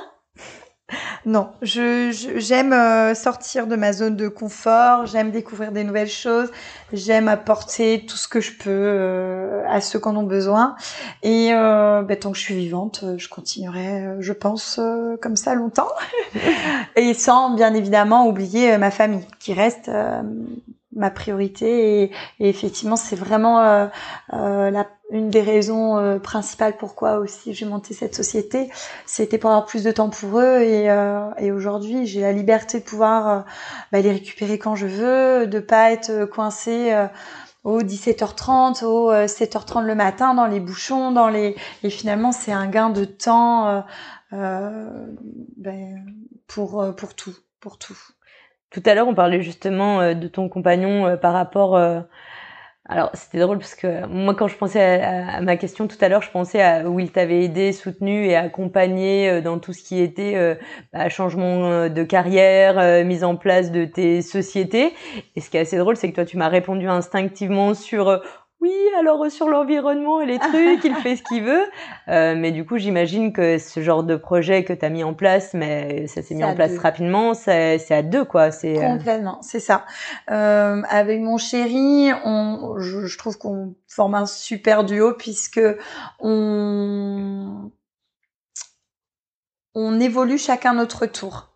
Speaker 2: Non, je j'aime euh, sortir de ma zone de confort, j'aime découvrir des nouvelles choses, j'aime apporter tout ce que je peux euh, à ceux qui en ont besoin. Et euh, ben, tant que je suis vivante, je continuerai, je pense, comme ça longtemps. <laughs> et sans, bien évidemment, oublier ma famille, qui reste ma priorité. Et, et effectivement, c'est vraiment la une des raisons euh, principales pourquoi aussi j'ai monté cette société, c'était pour avoir plus de temps pour eux et, euh, et aujourd'hui j'ai la liberté de pouvoir euh, bah, les récupérer quand je veux, de pas être coincé au 17h30, au 7h30 le matin dans les bouchons, dans les et finalement c'est un gain de temps ben, pour pour tout, pour tout.
Speaker 1: Tout à l'heure on parlait justement de ton compagnon par rapport alors c'était drôle parce que moi quand je pensais à, ma question tout à l'heure, je pensais à où il t'avait aidé, soutenu et accompagné euh, dans tout ce qui était euh, bah, changement euh, de carrière, mise en place de tes sociétés. Et ce qui est assez drôle, c'est que toi tu m'as répondu instinctivement sur oui, alors euh, sur l'environnement et les <laughs> trucs, il fait ce qu'il veut. Euh, mais du coup, j'imagine que ce genre de projet que tu as mis en place, mais ça s'est mis en place rapidement, c'est à deux, quoi.
Speaker 2: C'est euh, Complètement, c'est ça. Euh, avec mon chéri, on, je, je trouve qu'on forme un super duo puisque on, on évolue chacun notre tour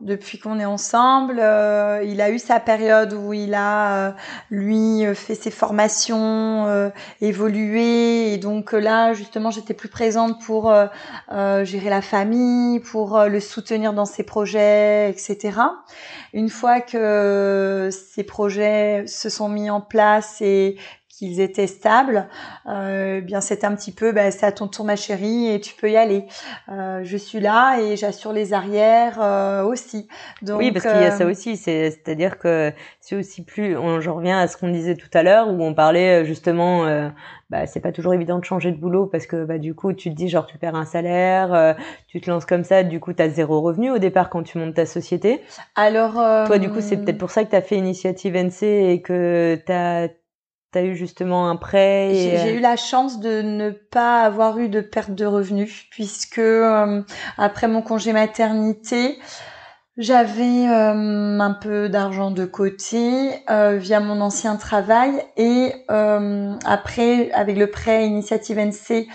Speaker 2: depuis qu'on est ensemble. Euh, il a eu sa période où il a, euh, lui, euh, fait ses formations, euh, évolué. Et donc là, justement, j'étais plus présente pour gérer la famille, pour le soutenir dans ses projets, etc. Une fois que ces projets se sont mis en place et qu'ils étaient stables, euh, bien c'est un petit peu, bah, c'est à ton tour ma chérie et tu peux y aller. Euh, je suis là et j'assure les arrières euh, aussi.
Speaker 1: Donc, oui, parce qu'il y a ça euh, aussi, c'est-à-dire que c'est aussi plus, on, je reviens à ce qu'on disait tout à l'heure où on parlait euh, justement, euh, bah, c'est pas toujours évident de changer de boulot parce que bah, du coup tu te dis genre tu perds un salaire, tu te lances comme ça, du coup tu as zéro revenu au départ quand tu montes ta société. Alors toi du coup c'est peut-être pour ça que tu as fait initiative NC et que tu as T'as eu justement un prêt
Speaker 2: J'ai eu la chance de ne pas avoir eu de perte de revenus puisque euh, après mon congé maternité, j'avais euh, un peu d'argent de côté euh, via mon ancien travail et après avec le prêt Initiative NC,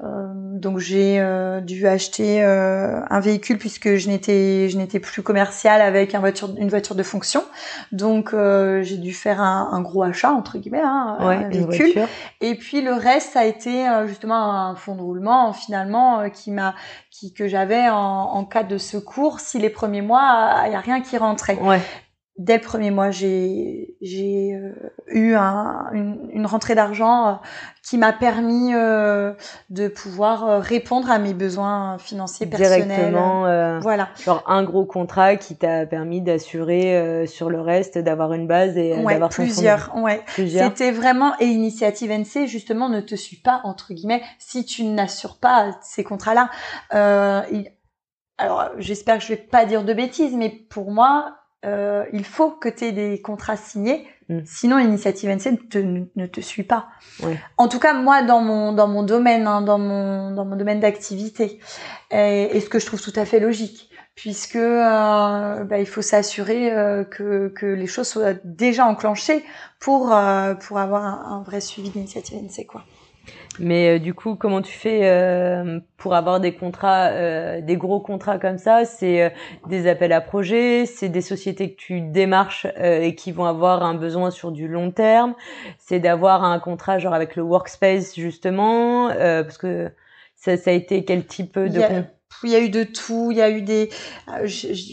Speaker 2: donc j'ai dû acheter un véhicule puisque je n'étais je n'étais plus commerciale avec un voiture, une voiture de fonction. Donc j'ai dû faire un, un, gros achat entre guillemets, hein, un véhicule. Et puis le reste ça a été justement un fonds de roulement finalement qui m'a que j'avais en, cas de secours si les premiers mois il y a rien qui rentrait. Dès le premier mois, j'ai j'ai euh, eu un, une, une, rentrée d'argent euh, qui m'a permis euh, de pouvoir répondre à mes besoins financiers personnels.
Speaker 1: Directement, voilà. Genre un gros contrat qui t'a permis d'assurer sur le reste, d'avoir une base et d'avoir
Speaker 2: plusieurs. Ouais. Plusieurs. C'était vraiment et Initiative NC justement ne te suit pas entre guillemets si tu n'assures pas ces contrats-là. alors j'espère que je vais pas dire de bêtises, mais pour moi euh, il faut que tu aies des contrats signés, mm. sinon l'initiative NC ne te, suit pas. En tout cas, moi, dans mon, dans mon domaine, hein, dans, mon, dans mon domaine d'activité, et, ce que je trouve tout à fait logique, puisque euh, bah, il faut s'assurer euh, que, que les choses soient déjà enclenchées pour, pour avoir un, un vrai suivi d'initiative NC. Quoi.
Speaker 1: Mais euh, du coup, comment tu fais euh, pour avoir des contrats, euh, des gros contrats comme ça? C'est des appels à projets, c'est des sociétés que tu démarches et qui vont avoir un besoin sur du long terme. C'est d'avoir un contrat genre avec le workspace justement, parce que ça, ça a été quel type de
Speaker 2: il y a eu de tout. Il y a eu des. Euh,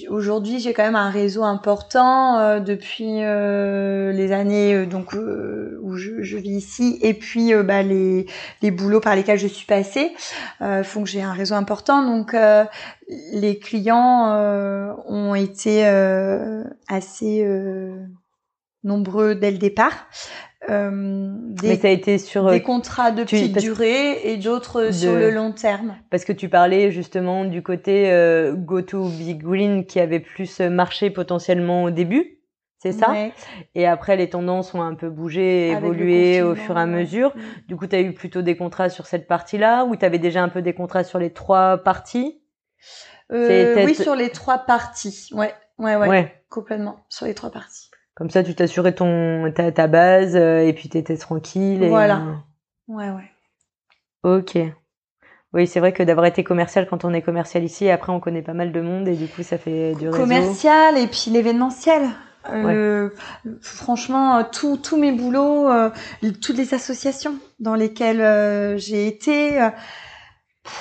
Speaker 2: aujourd'hui, j'ai quand même un réseau important euh, depuis euh, les années donc où je, je, vis ici et puis bah, les les boulots par lesquels je suis passée font que j'ai un réseau important. Donc les clients ont été assez nombreux dès le départ.
Speaker 1: Euh, des, Mais été sur
Speaker 2: des contrats de petite durée et d'autres sur le long terme.
Speaker 1: Parce que tu parlais justement du côté euh, Go to Big Green qui avait plus marché potentiellement au début. C'est ça? Et après, les tendances ont un peu bougé, évolué au fur et à mesure. Du coup, tu as eu plutôt des contrats sur cette partie-là ou tu avais déjà un peu des contrats sur les trois parties?
Speaker 2: Oui, sur les trois parties. Ouais, ouais, ouais,
Speaker 1: ouais.
Speaker 2: Complètement, sur les trois parties.
Speaker 1: Comme ça, tu t'assurais ton ta, ta base et puis t'étais tranquille. Et,
Speaker 2: voilà. Ouais, ouais.
Speaker 1: Ok. Oui, c'est vrai que d'avoir été commercial quand on est commercial ici, après on connaît pas mal de monde et du coup ça fait du réseau.
Speaker 2: Commercial et puis l'événementiel. Euh, franchement, tous mes boulots, euh, toutes les associations dans lesquelles euh, j'ai été,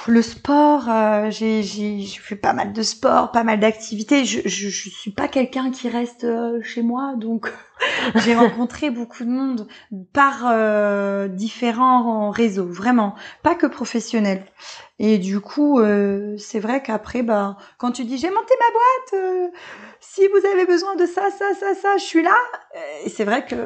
Speaker 2: le sport, j'ai fait pas mal de sport, pas mal d'activités. Je, je, je suis pas quelqu'un qui reste chez moi, donc <laughs> j'ai rencontré beaucoup de monde par euh, différents réseaux, vraiment, pas que professionnels. Et du coup, euh, c'est vrai qu'après, bah, quand tu dis j'ai monté ma boîte, euh, si vous avez besoin de ça, ça, ça, ça, je suis là. Et c'est vrai que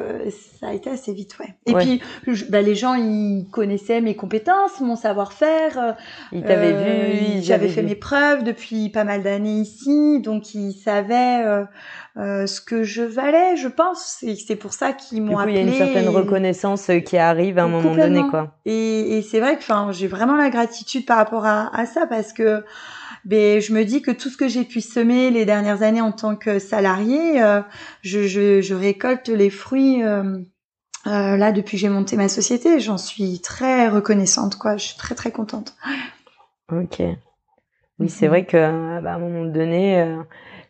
Speaker 2: ça a été assez vite, ouais. Et puis, bah, les gens, ils connaissaient mes compétences, mon savoir-faire.
Speaker 1: Ils t'avaient vu.
Speaker 2: J'avais fait mes preuves depuis pas mal d'années ici, donc ils savaient euh, ce que je valais, je pense. Et c'est pour ça qu'ils m'ont appelé.
Speaker 1: Il y a une certaine reconnaissance euh, qui arrive à un moment donné, quoi.
Speaker 2: Et, et c'est vrai que, enfin, j'ai vraiment la gratitude par rapport à, à ça parce que. Ben, je me dis que tout ce que j'ai pu semer les dernières années en tant que salarié, euh, je, je, je, récolte les fruits euh, là depuis que j'ai monté ma société. J'en suis très reconnaissante, quoi. Je suis très très contente.
Speaker 1: Ok. Oui, c'est mhm. vrai que bah, à un moment donné,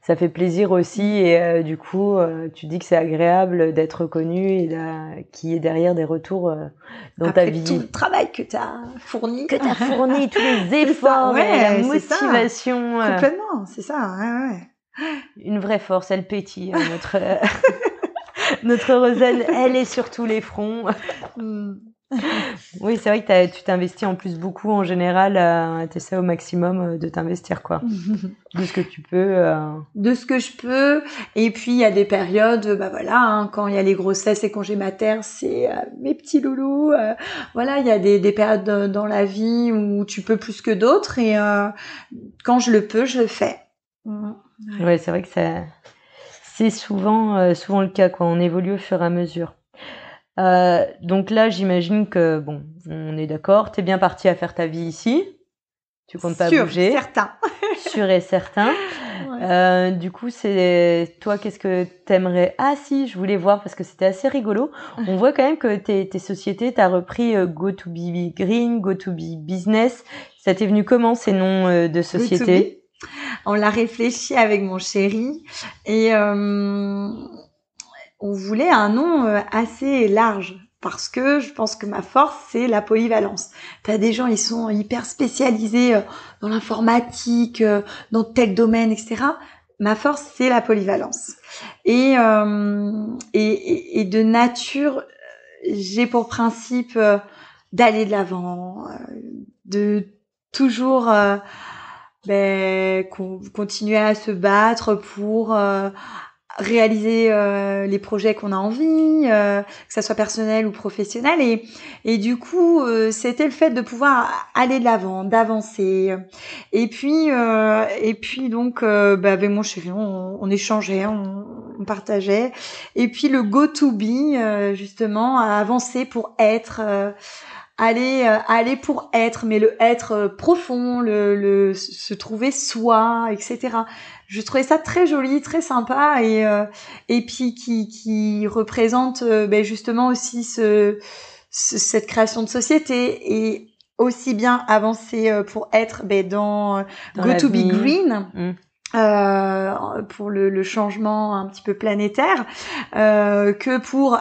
Speaker 1: ça fait plaisir aussi et euh, du coup euh, tu dis que c'est agréable d'être reconnu et qu'il y ait derrière des retours euh, dans
Speaker 2: ta
Speaker 1: vie.
Speaker 2: tout le travail que tu as fourni.
Speaker 1: Que tu as fourni, <laughs> tous les efforts ouais, la motivation.
Speaker 2: Complètement, c'est ça. Ouais, ouais.
Speaker 1: Une vraie force, elle pétille. Hein, notre, <laughs> notre Roselle, elle est sur tous les fronts. <laughs> Oui, c'est vrai que tu t'investis en plus beaucoup en général. Euh, tu essaies au maximum euh, de t'investir, quoi. <laughs> de ce que tu peux. Euh.
Speaker 2: De ce que je peux. Et puis, il y a des périodes, bah voilà, hein, quand il y a les grossesses et congés maternes, c'est euh, mes petits loulous. voilà, il y a des, des périodes dans la vie où tu peux plus que d'autres. Et quand je le peux, je le fais.
Speaker 1: Ouais, c'est vrai que c'est souvent, souvent le cas, quoi. On évolue au fur et à mesure. Euh, donc là, j'imagine que bon, on est d'accord. T'es bien parti à faire ta vie ici. Tu comptes pas
Speaker 2: Sûr,
Speaker 1: bouger.
Speaker 2: Certain. <laughs>
Speaker 1: Sûr et certain. Euh, du coup, c'est toi, qu'est-ce que t'aimerais? Ah si, je voulais voir parce que c'était assez rigolo. <laughs> On voit quand même que tes, tes sociétés, t'as repris euh, Go to Be Green, Go to Be Business. Ça t'est venu comment ces noms euh, de sociétés?
Speaker 2: On l'a réfléchi avec mon chéri et euh, on voulait un nom euh, assez large parce que je pense que ma force c'est la polyvalence. T'as des gens ils sont hyper spécialisés euh, dans l'informatique, euh, dans tel domaine, etc. Ma force c'est la polyvalence. Et, et, de nature j'ai pour principe d'aller de l'avant, de toujours ben, continuer à se battre pour réaliser euh, les projets qu'on a envie, euh, que ça soit personnel ou professionnel. Et, et du coup, euh, c'était le fait de pouvoir aller de l'avant, d'avancer. Et puis, et puis donc, bah, avec mon chéri, on, on échangeait, on, on, partageait. Et puis le go to be, justement, à avancer pour être aller aller pour être mais le être profond le, le se trouver soi etc je trouvais ça très joli, très sympa et euh, et puis qui qui représente euh, ben justement aussi ce, cette création de société et aussi bien avancer euh, pour être ben dans, Go to be Green. Mmh. Euh, pour le, le, changement un petit peu planétaire euh, que pour euh,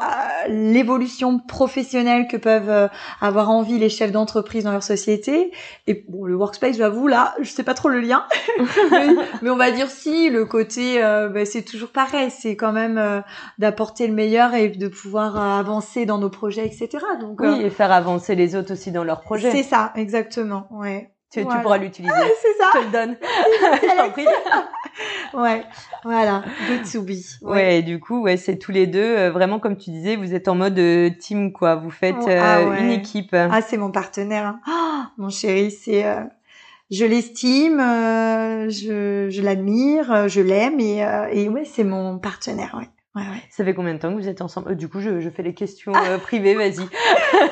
Speaker 2: l'évolution professionnelle que peuvent euh, avoir envie les chefs d'entreprise dans leur société. Et bon le workspace j'avoue là je sais pas trop le lien. <laughs> Mais, on va dire si le côté bah, c'est toujours pareil. C'est quand même d'apporter le meilleur et de pouvoir avancer dans nos projets etc
Speaker 1: donc oui et faire avancer les autres aussi dans leurs projets.
Speaker 2: C'est ça exactement ouais
Speaker 1: tu, pourras l'utiliser.
Speaker 2: Ah, c'est ça.
Speaker 1: Je te le donne. <laughs> Je t'en prie. <laughs>
Speaker 2: ouais, voilà, good to be.
Speaker 1: Ouais, du coup, ouais, c'est tous les deux, euh, vraiment comme tu disais, vous êtes en mode euh, team, quoi. Vous faites ah euh, une équipe.
Speaker 2: Ah, c'est mon partenaire. Hein. Oh, mon chéri, c'est, je l'estime, je, je l'admire, je l'aime et, et ouais, c'est mon partenaire, ouais. Ouais, ouais.
Speaker 1: Ça fait combien de temps que vous êtes ensemble? Euh, Du coup, je, je, fais les questions euh, <laughs> privées, vas-y.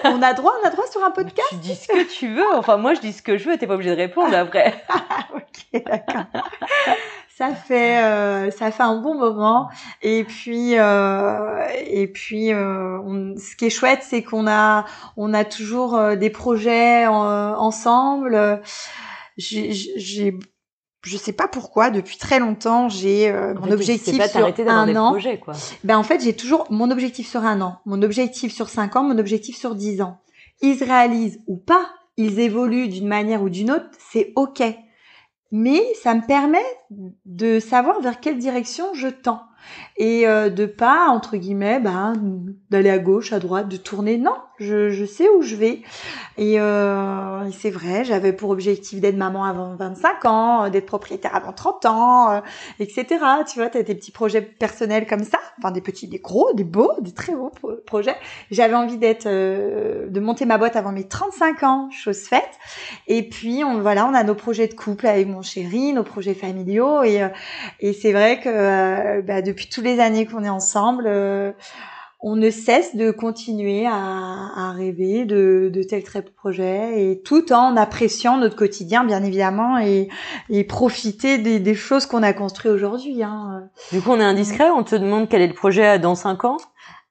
Speaker 2: on a droit, on a droit sur un podcast?
Speaker 1: Tu dis ce que tu veux. Enfin, moi, je dis ce que je veux, t'es pas obligé de répondre après. <laughs>
Speaker 2: ok, d'accord. ça fait euh, ça fait un bon moment et puis euh, et puis euh, on, ce qui est chouette c'est qu'on a on a toujours des projets ensemble j'ai je sais pas pourquoi depuis très longtemps j'ai euh, mon objectif
Speaker 1: pas
Speaker 2: sur un
Speaker 1: des
Speaker 2: an.
Speaker 1: Projets, quoi.
Speaker 2: Ben en fait j'ai toujours mon objectif sur un an, mon objectif sur cinq ans, mon objectif sur dix ans. Ils se réalisent ou pas, ils évoluent d'une manière ou d'une autre, c'est ok. Mais ça me permet de savoir vers quelle direction je tends et euh, de pas entre guillemets ben d'aller à gauche, à droite, de tourner. Non, je, je sais où je vais. Et, euh, c'est vrai, j'avais pour objectif d'être maman avant 25 ans, d'être propriétaire avant 30 ans, euh, etc. Tu vois, tu as des petits projets personnels comme ça, enfin des petits, des gros, des beaux, des très beaux projets. J'avais envie d'être, euh, de monter ma boîte avant mes 35 ans, chose faite. Et puis on voilà, on a nos projets de couple avec mon chéri, nos projets familiaux, et, euh, et c'est vrai que bah, depuis toutes les années qu'on est ensemble on ne cesse de continuer à, rêver de, de tels très projets et tout en appréciant notre quotidien bien évidemment et, profiter des, choses qu'on a construites aujourd'hui. Hein.
Speaker 1: Du coup, on est indiscret. On te demande quel est le projet dans cinq ans?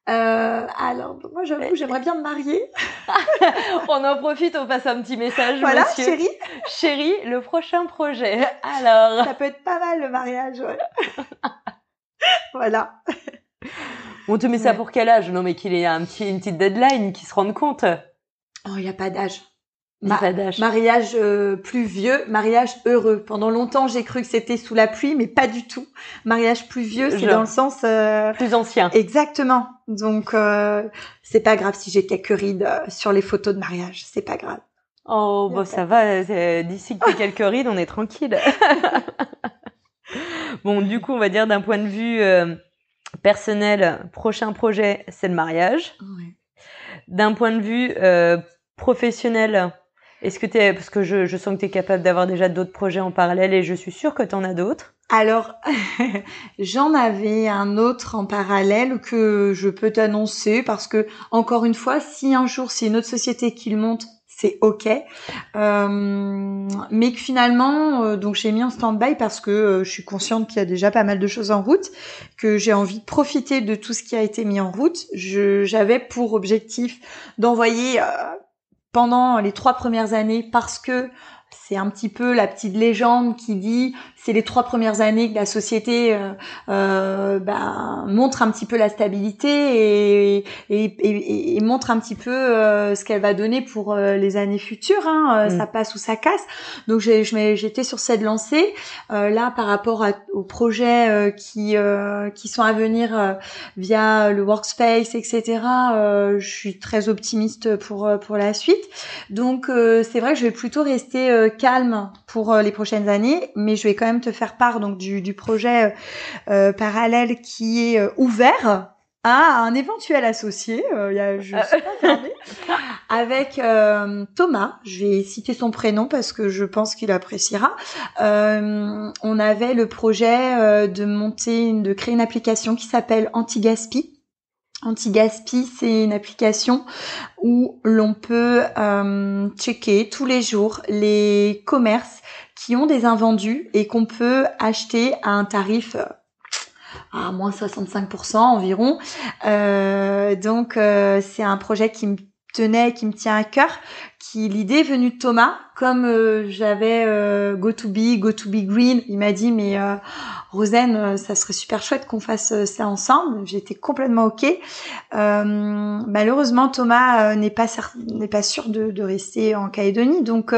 Speaker 2: Euh, alors, moi, j'avoue, j'aimerais bien me marier. <laughs>
Speaker 1: on en profite, on passe un petit message,
Speaker 2: voilà,
Speaker 1: monsieur.
Speaker 2: chérie.
Speaker 1: Chérie, le prochain projet. Alors.
Speaker 2: Ça peut être pas mal le mariage. <laughs> <laughs> voilà.
Speaker 1: On te met ça pour quel âge? Non, mais qu'il ait un petit, une petite deadline, qu'il se rende compte.
Speaker 2: Oh, il n'y a pas d'âge.
Speaker 1: pas d'âge.
Speaker 2: Mariage euh, plus vieux, mariage heureux. Pendant longtemps, j'ai cru que c'était sous la pluie, mais pas du tout. Mariage plus vieux, c'est dans le sens euh,
Speaker 1: plus ancien.
Speaker 2: Exactement. Donc, euh, c'est pas grave si j'ai quelques rides euh, sur les photos de mariage. C'est pas grave.
Speaker 1: Oh, bon, ça va. D'ici que quelques rides, on est tranquille. <laughs> bon, du coup, on va dire d'un point de vue personnel, prochain projet, c'est le mariage. D'un point de vue euh, professionnel, est-ce que tu es, parce que je, je sens que tu es capable d'avoir déjà d'autres projets en parallèle et je suis sûre que tu en as d'autres.
Speaker 2: Alors, <laughs> j'en avais un autre en parallèle que je peux t'annoncer parce que, encore une fois, si un jour c'est une autre société qui le monte, c'est ok. Euh, mais que finalement, euh, donc j'ai mis en stand-by parce que euh, je suis consciente qu'il y a déjà pas mal de choses en route, que j'ai envie de profiter de tout ce qui a été mis en route. J'avais pour objectif d'envoyer pendant les trois premières années parce que c'est un petit peu la petite légende qui dit c'est les trois premières années que la société euh, euh, ben, montre un petit peu la stabilité et, et, et, montre un petit peu euh, ce qu'elle va donner pour euh, les années futures. Hein, mm. Ça passe ou ça casse. Donc j'étais sur cette lancée. là, par rapport à, aux projets qui qui sont à venir via le workspace, etc. je suis très optimiste pour pour la suite. Donc c'est vrai que je vais plutôt rester calme pour les prochaines années, mais je vais quand même te faire part donc du, du projet euh, parallèle qui est euh, ouvert à un éventuel associé, euh, y a, je suis pas <laughs> avec euh, Thomas. Je vais citer son prénom parce que je pense qu'il appréciera. Euh, on avait le projet de monter, de créer une application qui s'appelle Antigaspi. Antigaspi, c'est une application où l'on peut checker tous les jours les commerces qui ont des invendus et qu'on peut acheter à un tarif euh, à moins 65% environ. Euh, donc euh, c'est un projet qui me tenait, qui me tient à cœur, qui l'idée est venue de Thomas, comme euh, j'avais euh, Go to Be, Go to Be Green, il m'a dit mais euh, Rosen, ça serait super chouette qu'on fasse ça ensemble. J'étais complètement ok. malheureusement Thomas n'est pas n'est pas sûr de, de, rester en Calédonie, donc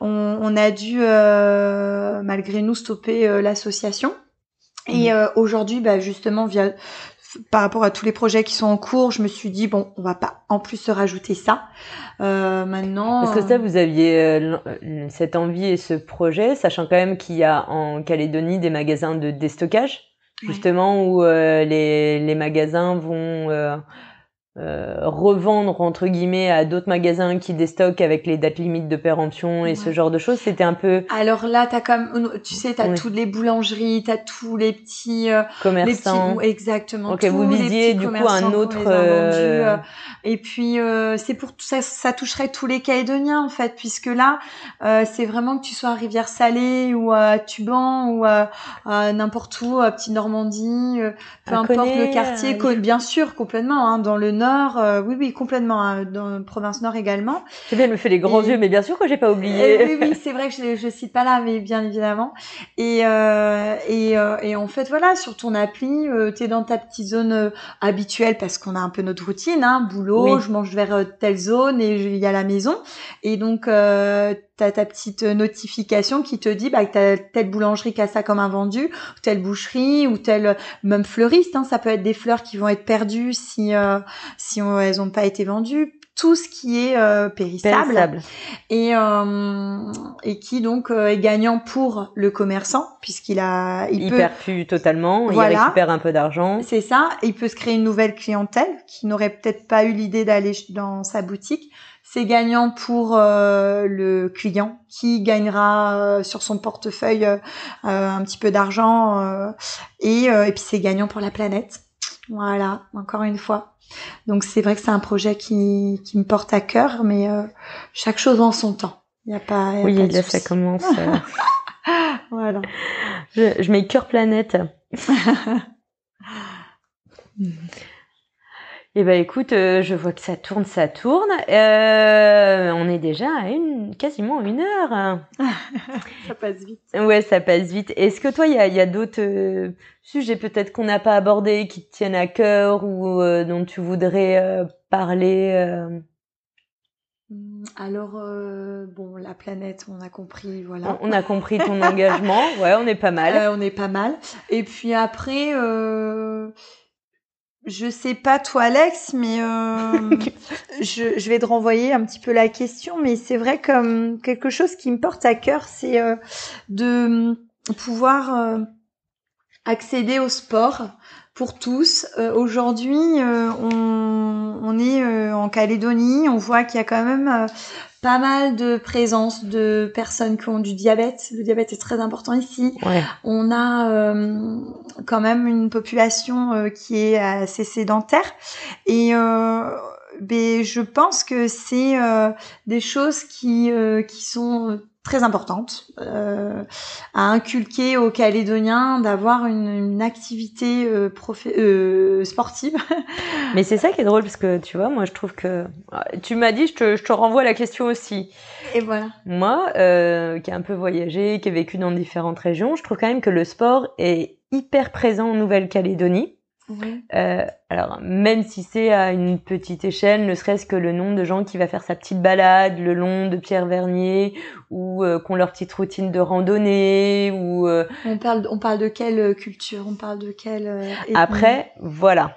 Speaker 2: on, on, a dû malgré nous stopper l'association. Et mmh. aujourd'hui, bah, justement, via par rapport à tous les projets qui sont en cours, je me suis dit bon, on va pas en plus se rajouter ça. Euh, maintenant.
Speaker 1: Est-ce que ça, vous aviez euh, cette envie et ce projet, sachant quand même qu'il y a en Calédonie des magasins de déstockage, justement où euh, les, les magasins vont euh, revendre entre guillemets à d'autres magasins qui déstockent avec les dates limites de péremption et ce genre de choses c'était un peu
Speaker 2: alors là t'as comme tu sais t'as toutes les boulangeries t'as tous les petits euh,
Speaker 1: commerçants.
Speaker 2: exactement
Speaker 1: ok vous visiez du coup un autre euh,
Speaker 2: et puis c'est pour ça ça toucherait tous les Calédoniens en fait puisque là c'est vraiment que tu sois à Rivière Salée ou à Tuban ou à, n'importe où à Petite Normandie peu importe le quartier bien sûr complètement hein, dans le nord euh, oui, oui, complètement, hein, dans la province nord également.
Speaker 1: Tu bien, elle me fait les grands yeux, mais bien sûr que j'ai pas oublié.
Speaker 2: Euh, oui, oui, c'est vrai que je, je cite pas là, mais bien évidemment. Et, euh, et, et en fait, voilà, sur ton appli, tu es dans ta petite zone habituelle parce qu'on a un peu notre routine, hein, boulot, je mange vers telle zone et il y a la maison. Et donc, t'as ta petite notification qui te dit bah, que t'as telle boulangerie qui a ça comme un vendu, ou telle boucherie, ou telle même fleuriste. Hein, ça peut être des fleurs qui vont être perdues si euh, si elles n'ont pas été vendues. Tout ce qui est euh, périssable, et euh, et qui donc est gagnant pour le commerçant puisqu'il a
Speaker 1: il, il perd plus totalement, il récupère un peu d'argent.
Speaker 2: C'est ça. Il peut se créer une nouvelle clientèle qui n'aurait peut-être pas eu l'idée d'aller dans sa boutique c'est gagnant pour euh, le client qui gagnera euh, sur son portefeuille euh, un petit peu d'argent et, et puis c'est gagnant pour la planète. Voilà, encore une fois. Donc c'est vrai que c'est un projet qui, qui me porte à cœur, mais chaque chose en son temps. Il y a pas.
Speaker 1: Y a oui, là ça commence. <laughs>
Speaker 2: voilà.
Speaker 1: Je, je mets cœur planète. <laughs> Eh ben écoute, euh, je vois que ça tourne, ça tourne. Euh, on est déjà à une, quasiment une heure. <laughs>
Speaker 2: ça passe vite.
Speaker 1: Ouais, ça passe vite. Est-ce que toi, il y a, y a d'autres euh, sujets peut-être qu'on n'a pas abordés, qui te tiennent à cœur ou dont tu voudrais parler
Speaker 2: mmh, alors, bon, la planète, on a compris, voilà.
Speaker 1: On a compris ton engagement, <laughs> ouais, on est pas mal.
Speaker 2: on est pas mal. Et puis après, je sais pas toi Alex, mais euh, <laughs> je, je, vais te renvoyer un petit peu la question, mais c'est vrai comme quelque chose qui me porte à cœur, c'est euh, de pouvoir euh, accéder au sport pour tous. Aujourd'hui, on, on, est en Calédonie, on voit qu'il y a quand même pas mal de présence de personnes qui ont du diabète. Le diabète est très important ici. On a euh, quand même une population euh, qui est assez sédentaire et euh, ben, je pense que c'est des choses qui qui sont très importante euh, à inculquer aux Calédoniens d'avoir une, une, activité euh, euh, sportive. <laughs>
Speaker 1: Mais c'est ça qui est drôle parce que tu vois, moi je trouve que tu m'as dit, je te, je te renvoie la question aussi.
Speaker 2: Et voilà.
Speaker 1: Moi, euh, qui ai un peu voyagé, qui ai vécu dans différentes régions, je trouve quand même que le sport est hyper présent en Nouvelle-Calédonie. Euh, alors même si c'est à une petite échelle, ne serait-ce que le nombre de gens qui va faire sa petite balade le long de Pierre Vernier ou euh, qui ont leur petite routine de randonnée ou
Speaker 2: euh, on parle on parle de quelle culture, on parle de quelle
Speaker 1: Après, voilà.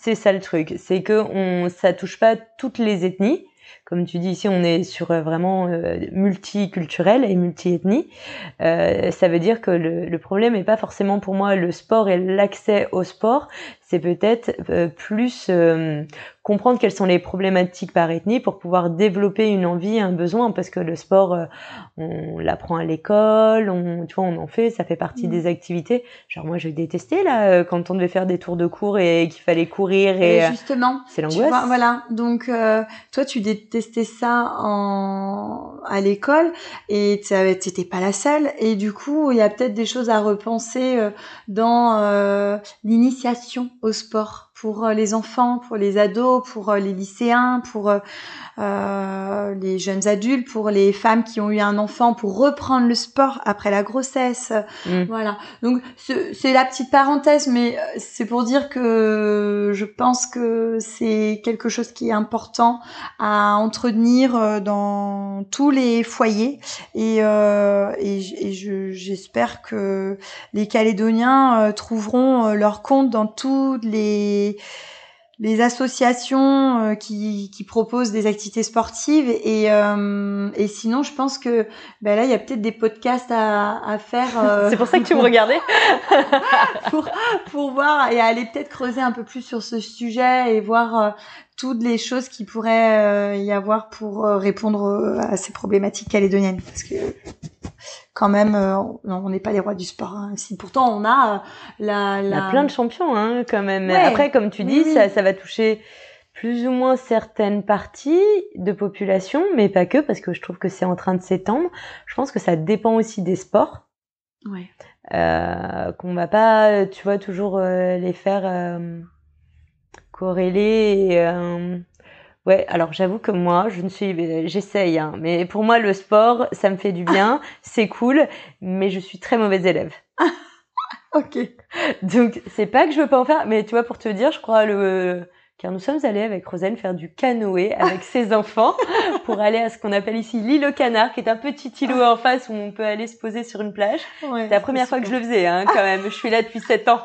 Speaker 1: C'est ça le truc, c'est que on ça touche pas toutes les ethnies comme tu dis ici, on est sur euh, vraiment euh, multiculturel et multiethnie. Euh, ça veut dire que le, le problème n'est pas forcément pour moi le sport et l'accès au sport, c'est peut-être euh, plus euh, comprendre quelles sont les problématiques par ethnie pour pouvoir développer une envie, un besoin, parce que le sport, euh, on l'apprend à l'école, on, tu vois, on en fait, ça fait partie mm. des activités. Genre moi, j'ai détesté là quand on devait faire des tours de cours et qu'il fallait courir et,
Speaker 2: justement,
Speaker 1: c'est l'angoisse.
Speaker 2: Voilà, donc toi, tu détestais ça en à l'école et tu n'étais pas la seule et du coup, il y a peut-être des choses à repenser dans l'initiation au sport pour euh, les enfants, pour les ados, pour euh, les lycéens, pour euh, les jeunes adultes, pour les femmes qui ont eu un enfant, pour reprendre le sport après la grossesse. Mm. Voilà. Donc c'est la petite parenthèse, mais c'est pour dire que je pense que c'est quelque chose qui est important à entretenir dans tous les foyers et, et, j'espère que les Calédoniens trouveront leur compte dans tous les les associations euh, qui, qui proposent des activités sportives. Et, euh, et sinon je pense que ben là il y a peut-être des podcasts à, à faire
Speaker 1: euh, <laughs> c'est pour ça que tu me regardais. <laughs>
Speaker 2: pour pour voir et aller peut-être creuser un peu plus sur ce sujet et voir toutes les choses qui pourraient y avoir pour répondre à ces problématiques calédoniennes. Parce que quand même, euh, on n'est pas les rois du sport. Hein. Si pourtant on a euh, la, la...
Speaker 1: A plein de champions hein, quand même. Après, comme tu dis, Ça, ça va toucher plus ou moins certaines parties de population, mais pas que, parce que je trouve que c'est en train de s'étendre. Je pense que ça dépend aussi des sports.
Speaker 2: Ouais.
Speaker 1: Euh, qu'on va pas, tu vois, toujours euh, les faire euh, corréler et, Ouais, alors j'avoue que moi, je ne suis, j'essaye, hein, mais pour moi le sport, ça me fait du bien, <laughs> c'est cool, mais je suis très mauvaise élève. <laughs>
Speaker 2: ok.
Speaker 1: Donc c'est pas que je veux pas en faire, mais tu vois pour te dire, je crois le car nous sommes allés avec Rosane faire du canoë avec ses <laughs> enfants pour aller à ce qu'on appelle ici l'île au canard, qui est un petit îlot en face où on peut aller se poser sur une plage. c'est la première fois que je le faisais, hein, quand même. Je suis là depuis sept ans.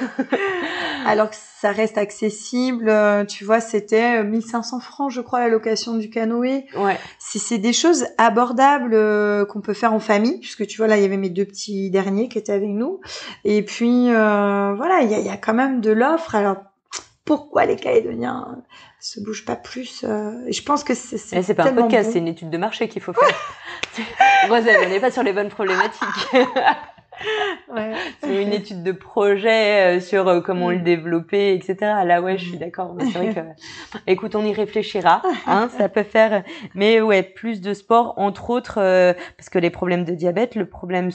Speaker 1: <laughs>
Speaker 2: Alors que ça reste accessible, euh, tu vois, c'était 1500 euh, francs, je crois, la location du canoë.
Speaker 1: Ouais.
Speaker 2: C'est des choses abordables euh, qu'on peut faire en famille, puisque tu vois, là, il y avait mes deux petits derniers qui étaient avec nous. Et puis, voilà, il y a, y a quand même de l'offre. Alors, pourquoi les Calédoniens se bougent pas plus euh, Je pense que c'est c'est
Speaker 1: c'est pas un podcast, c'est une étude de marché qu'il faut faire. <laughs> Roselle, on n'est pas sur les bonnes problématiques. <laughs> ouais. C'est une étude de projet euh, sur euh, comment le mm. développer, etc. Là, ouais, je suis d'accord. Mais c'est vrai que, écoute, on y réfléchira. Hein, ça peut faire. Mais ouais, plus de sport, entre autres, parce que les problèmes de diabète, le problème,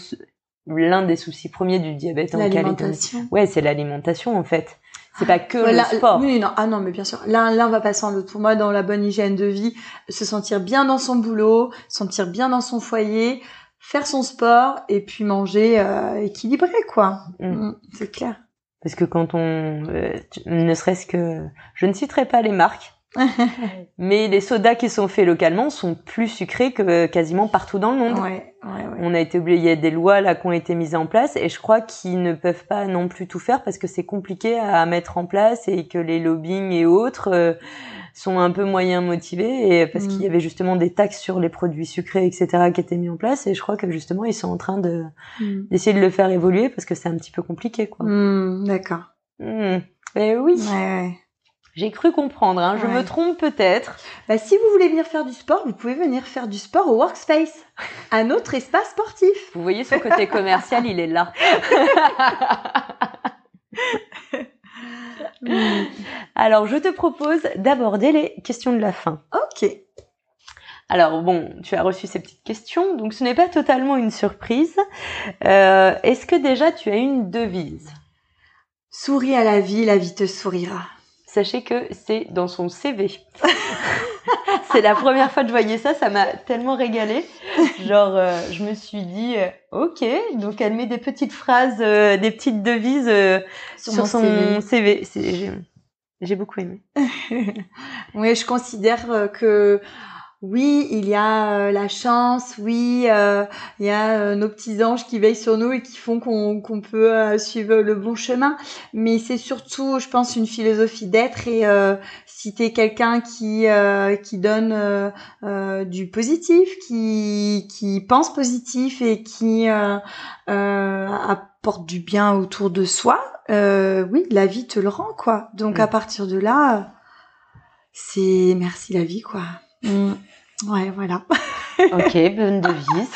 Speaker 1: l'un des soucis premiers du diabète en Calédonie, ouais, c'est l'alimentation en fait. C'est pas que le sport.
Speaker 2: Oui, non, ah non, mais bien sûr. L'un, l'un va pas sans l'autre. Pour moi, dans la bonne hygiène de vie, se sentir bien dans son boulot, sentir bien dans son foyer, faire son sport et puis manger euh, équilibré, quoi. Mm. Mm, c'est clair.
Speaker 1: Parce que quand on, euh, ne serait-ce que, je ne citerai pas les marques, <laughs> mais les sodas qui sont faits localement sont plus sucrés que quasiment partout dans le monde.
Speaker 2: Ouais, ouais, ouais.
Speaker 1: On a été oublié, il y a des lois là qui ont été mises en place et je crois qu'ils ne peuvent pas non plus tout faire parce que c'est compliqué à mettre en place et que les lobbying et autres euh, sont un peu moyens motivés et parce qu'il y mm. avait justement des taxes sur les produits sucrés etc qui étaient mis en place et je crois que justement ils sont en train de mm. d'essayer de le faire évoluer parce que c'est un petit peu compliqué quoi.
Speaker 2: Mm, d'accord.
Speaker 1: Et oui.
Speaker 2: Ouais,
Speaker 1: j'ai cru comprendre, hein. je me trompe peut-être.
Speaker 2: Bah, si vous voulez venir faire du sport, vous pouvez venir faire du sport au Workspace, <laughs> à notre espace sportif.
Speaker 1: Vous voyez son côté commercial, il est là. <laughs> Alors, je te propose d'aborder les questions de la fin.
Speaker 2: Ok.
Speaker 1: Alors bon, tu as reçu ces petites questions, donc ce n'est pas totalement une surprise. Euh, est-ce que déjà tu as une devise?
Speaker 2: Souris à la vie, la vie te sourira
Speaker 1: sachez que c'est dans son CV. <laughs> c'est la première fois que je voyais ça, ça m'a tellement régalé. Genre, euh, je me suis dit, euh, ok, donc elle met des petites phrases, euh, des petites devises sur, son CV. J'ai beaucoup aimé. <laughs>
Speaker 2: oui, je considère que oui, il y a euh, la chance, oui, euh, il y a euh, nos petits anges qui veillent sur nous et qui font qu'on peut suivre le bon chemin. Mais c'est surtout, je pense, une philosophie d'être et si tu es quelqu'un qui qui donne du positif, qui qui pense positif et qui apporte du bien autour de soi, oui, la vie te le rend quoi. Donc à partir de là, c'est merci la vie quoi. Mm. Ouais, voilà. <laughs>
Speaker 1: ok, bonne devise.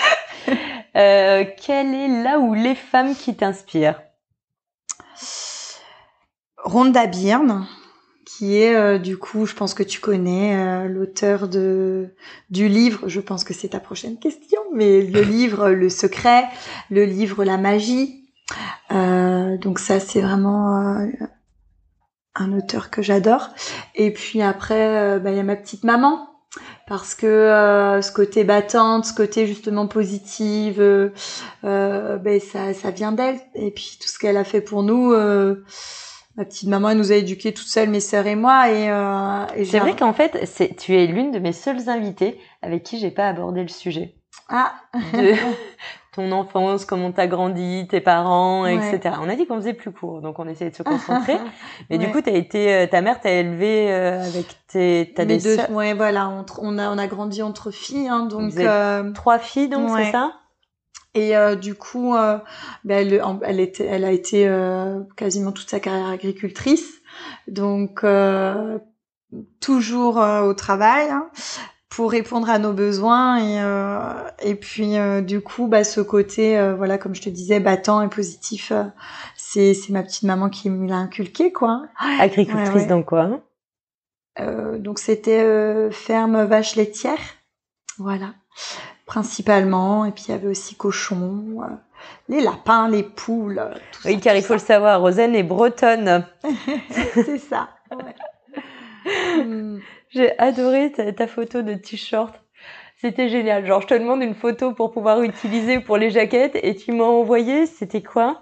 Speaker 1: Euh, quelle est là où les femmes qui t'inspirent?
Speaker 2: Rhonda Byrne, qui est euh, du coup, je pense que tu connais euh, l'auteur de du livre. Je pense que c'est ta prochaine question, mais le <laughs> livre Le Secret, le livre La Magie. donc ça, c'est vraiment un auteur que j'adore. Et puis après, bah, il y a ma petite maman parce que euh, ce côté battante, ce côté justement positive, euh, euh, ben ça, ça vient d'elle. Et puis tout ce qu'elle a fait pour nous, ma petite maman, elle nous a éduqués toutes seules, mes sœurs et moi. Et,
Speaker 1: et c'est vrai qu'en fait, c'est, tu es l'une de mes seules invitées avec qui j'ai pas abordé le sujet.
Speaker 2: Ah.
Speaker 1: De <laughs> ton enfance, comment t'as grandi, tes parents, etc. On a dit qu'on faisait plus court, donc on essayait de se <laughs> concentrer. Mais du coup, t'as été, euh, ta mère t'a élevé euh, avec tes, t'as des
Speaker 2: deux, ouais, voilà, on, a on a grandi entre filles, hein, donc
Speaker 1: euh, trois filles, donc c'est ça?
Speaker 2: Et euh, du coup, ben elle, elle, était, elle a été quasiment toute sa carrière agricultrice, donc toujours au travail. Hein pour répondre à nos besoins et euh, et puis euh, du coup bah ce côté euh, voilà comme je te disais battant et positif c'est c'est ma petite maman qui me l'a inculqué quoi.
Speaker 1: Agricultrice dans quoi
Speaker 2: donc c'était ferme vache laitière. Voilà. Principalement. Et puis il y avait aussi cochons les lapins les poules
Speaker 1: oui car il faut le savoir Rosen est bretonne. <laughs>
Speaker 2: C'est ça ouais. <laughs>
Speaker 1: Hmm. J'ai adoré ta, photo de t-shirt. C'était génial. Genre, je te demande une photo pour pouvoir utiliser pour les jaquettes et tu m'as envoyé, c'était quoi?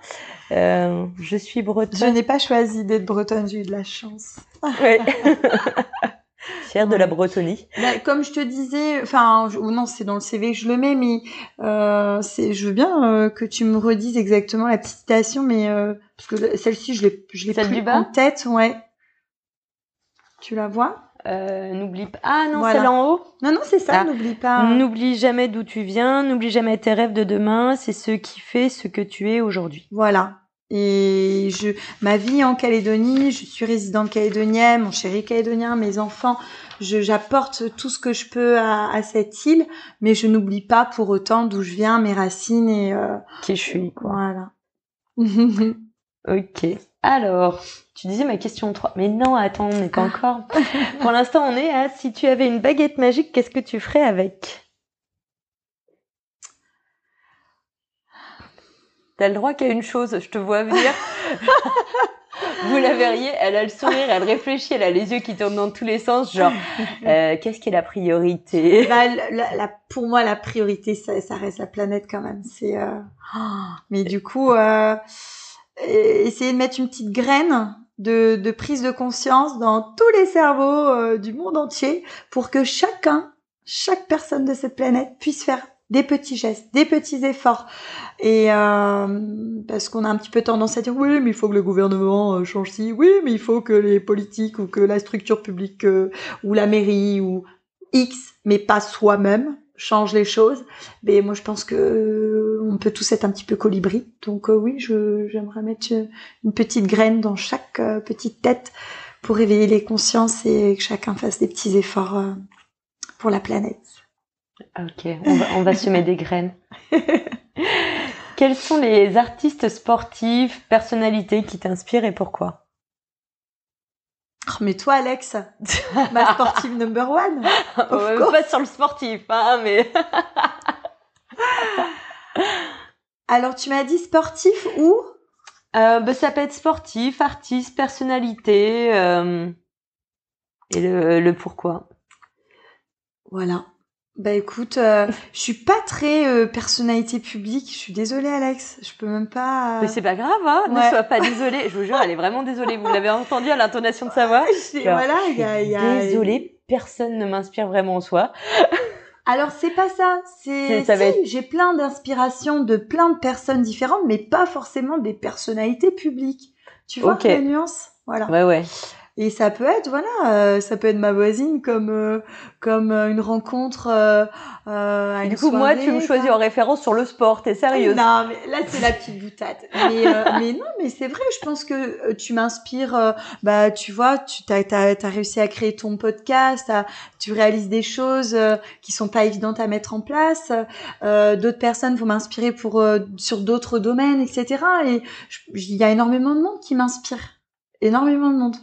Speaker 1: Euh, Je suis bretonne.
Speaker 2: Je n'ai pas choisi d'être bretonne, j'ai eu de la chance.
Speaker 1: Ouais. <laughs> Fière de la Bretonie.
Speaker 2: Bah, comme je te disais, enfin, ou non, c'est dans le CV que je le mets, mais euh, c'est, je veux bien euh, que tu me redises exactement la petite citation, mais euh, parce que celle-ci, je l'ai, je l'ai plus en tête, ouais. Tu la vois?
Speaker 1: Euh, n'oublie pas. Ah non, c'est là en haut.
Speaker 2: Non, non, c'est ça. Ah. N'oublie pas.
Speaker 1: N'oublie jamais d'où tu viens. N'oublie jamais tes rêves de demain. C'est ce qui fait ce que tu es aujourd'hui.
Speaker 2: Voilà. Et je, ma vie en Calédonie, je suis résidente calédonienne, mon chéri calédonien, mes enfants, j'apporte tout ce que je peux à, à cette île, mais je n'oublie pas pour autant d'où je viens, mes racines et euh,
Speaker 1: qui je suis.
Speaker 2: Voilà. <laughs>
Speaker 1: ok. Alors, tu disais ma question 3. Mais non, attends, on n'est pas encore. Pour l'instant, on est à si tu avais une baguette magique, qu'est-ce que tu ferais avec? T'as le droit qu'à une chose, je te vois venir. <laughs> Vous la verriez, elle a le sourire, elle réfléchit, elle a les yeux qui tournent dans tous les sens, genre euh, qu'est-ce qui est la priorité?
Speaker 2: Bah, la, Pour moi, la priorité, ça, ça, reste la planète quand même. C'est, euh... mais du coup, euh essayer de mettre une petite graine de, de, prise de conscience dans tous les cerveaux euh, du monde entier pour que chacun, chaque personne de cette planète puisse faire des petits gestes, des petits efforts. Et euh, parce qu'on a un petit peu tendance à dire oui, mais il faut que le gouvernement euh, change ci, oui, mais il faut que les politiques ou que la structure publique ou la mairie ou X, mais pas soi-même change les choses. Mais moi, je pense que euh, on peut tous être un petit peu colibri. Donc euh, oui, j'aimerais mettre euh, une petite graine dans chaque petite tête pour éveiller les consciences et que chacun fasse des petits efforts pour la planète.
Speaker 1: Ok, on va, on va semer des graines. <laughs> Quels sont les artistes sportifs, personnalités qui t'inspirent et pourquoi?
Speaker 2: Oh, mais toi, Alex, <laughs> ma sportive number one. <laughs>
Speaker 1: pas sur le sportif, hein, mais. <laughs>
Speaker 2: Alors, tu m'as dit sportif ou
Speaker 1: euh, bah, Ça peut être sportif, artiste, personnalité. Euh, et le, le pourquoi.
Speaker 2: Voilà. Bah écoute, euh, je suis pas très euh, personnalité publique. Je suis désolée, Alex. Je peux même pas.
Speaker 1: Euh, Mais c'est pas grave, hein. Ne sois pas désolée. Je vous jure, elle est vraiment désolée. Vous l'avez entendu à l'intonation de sa voix. <laughs>
Speaker 2: voilà, il y a, y a...
Speaker 1: Désolée, personne ne m'inspire vraiment en soi.
Speaker 2: Alors c'est pas ça. C'est si, j'ai plein d'inspirations de plein de personnes différentes, mais pas forcément des personnalités publiques. Tu vois okay. la nuance? Voilà.
Speaker 1: Ouais, ouais.
Speaker 2: Et ça peut être, voilà, euh, ça peut être ma voisine comme euh, comme euh, une rencontre euh, à
Speaker 1: Du coup, moi, tu me choisis en référence sur le sport. T'es sérieuse
Speaker 2: Non, mais là, c'est la petite boutade. Mais, <laughs> mais non, mais c'est vrai. Je pense que tu m'inspires. bah, tu vois, tu t'as as, réussi à créer ton podcast. tu réalises des choses qui sont pas évidentes à mettre en place. d'autres personnes vont m'inspirer pour sur d'autres domaines, etc. Et il y a énormément de monde qui m'inspire. Énormément de monde.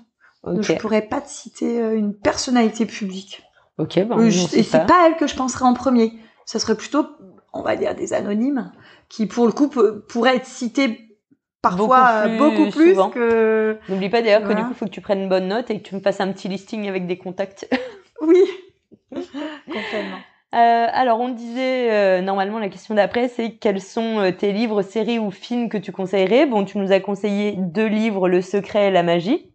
Speaker 2: Okay. Je pourrais pas te citer euh, une personnalité publique.
Speaker 1: Ok, bon.
Speaker 2: et c'est pas elle que je penserais en premier. Ça serait plutôt, on va dire, des anonymes qui, pour le coup, pourraient être cités parfois beaucoup plus, que.
Speaker 1: N'oublie pas d'ailleurs que du coup, il faut que tu prennes une bonne note et que tu me fasses un petit listing avec des contacts. <laughs>
Speaker 2: oui, <laughs> complètement.
Speaker 1: Euh, alors, on disait euh, normalement la question d'après, c'est quels sont euh, tes livres, séries ou films que tu conseillerais? Bon, tu nous as conseillé deux livres, Le Secret et la magie.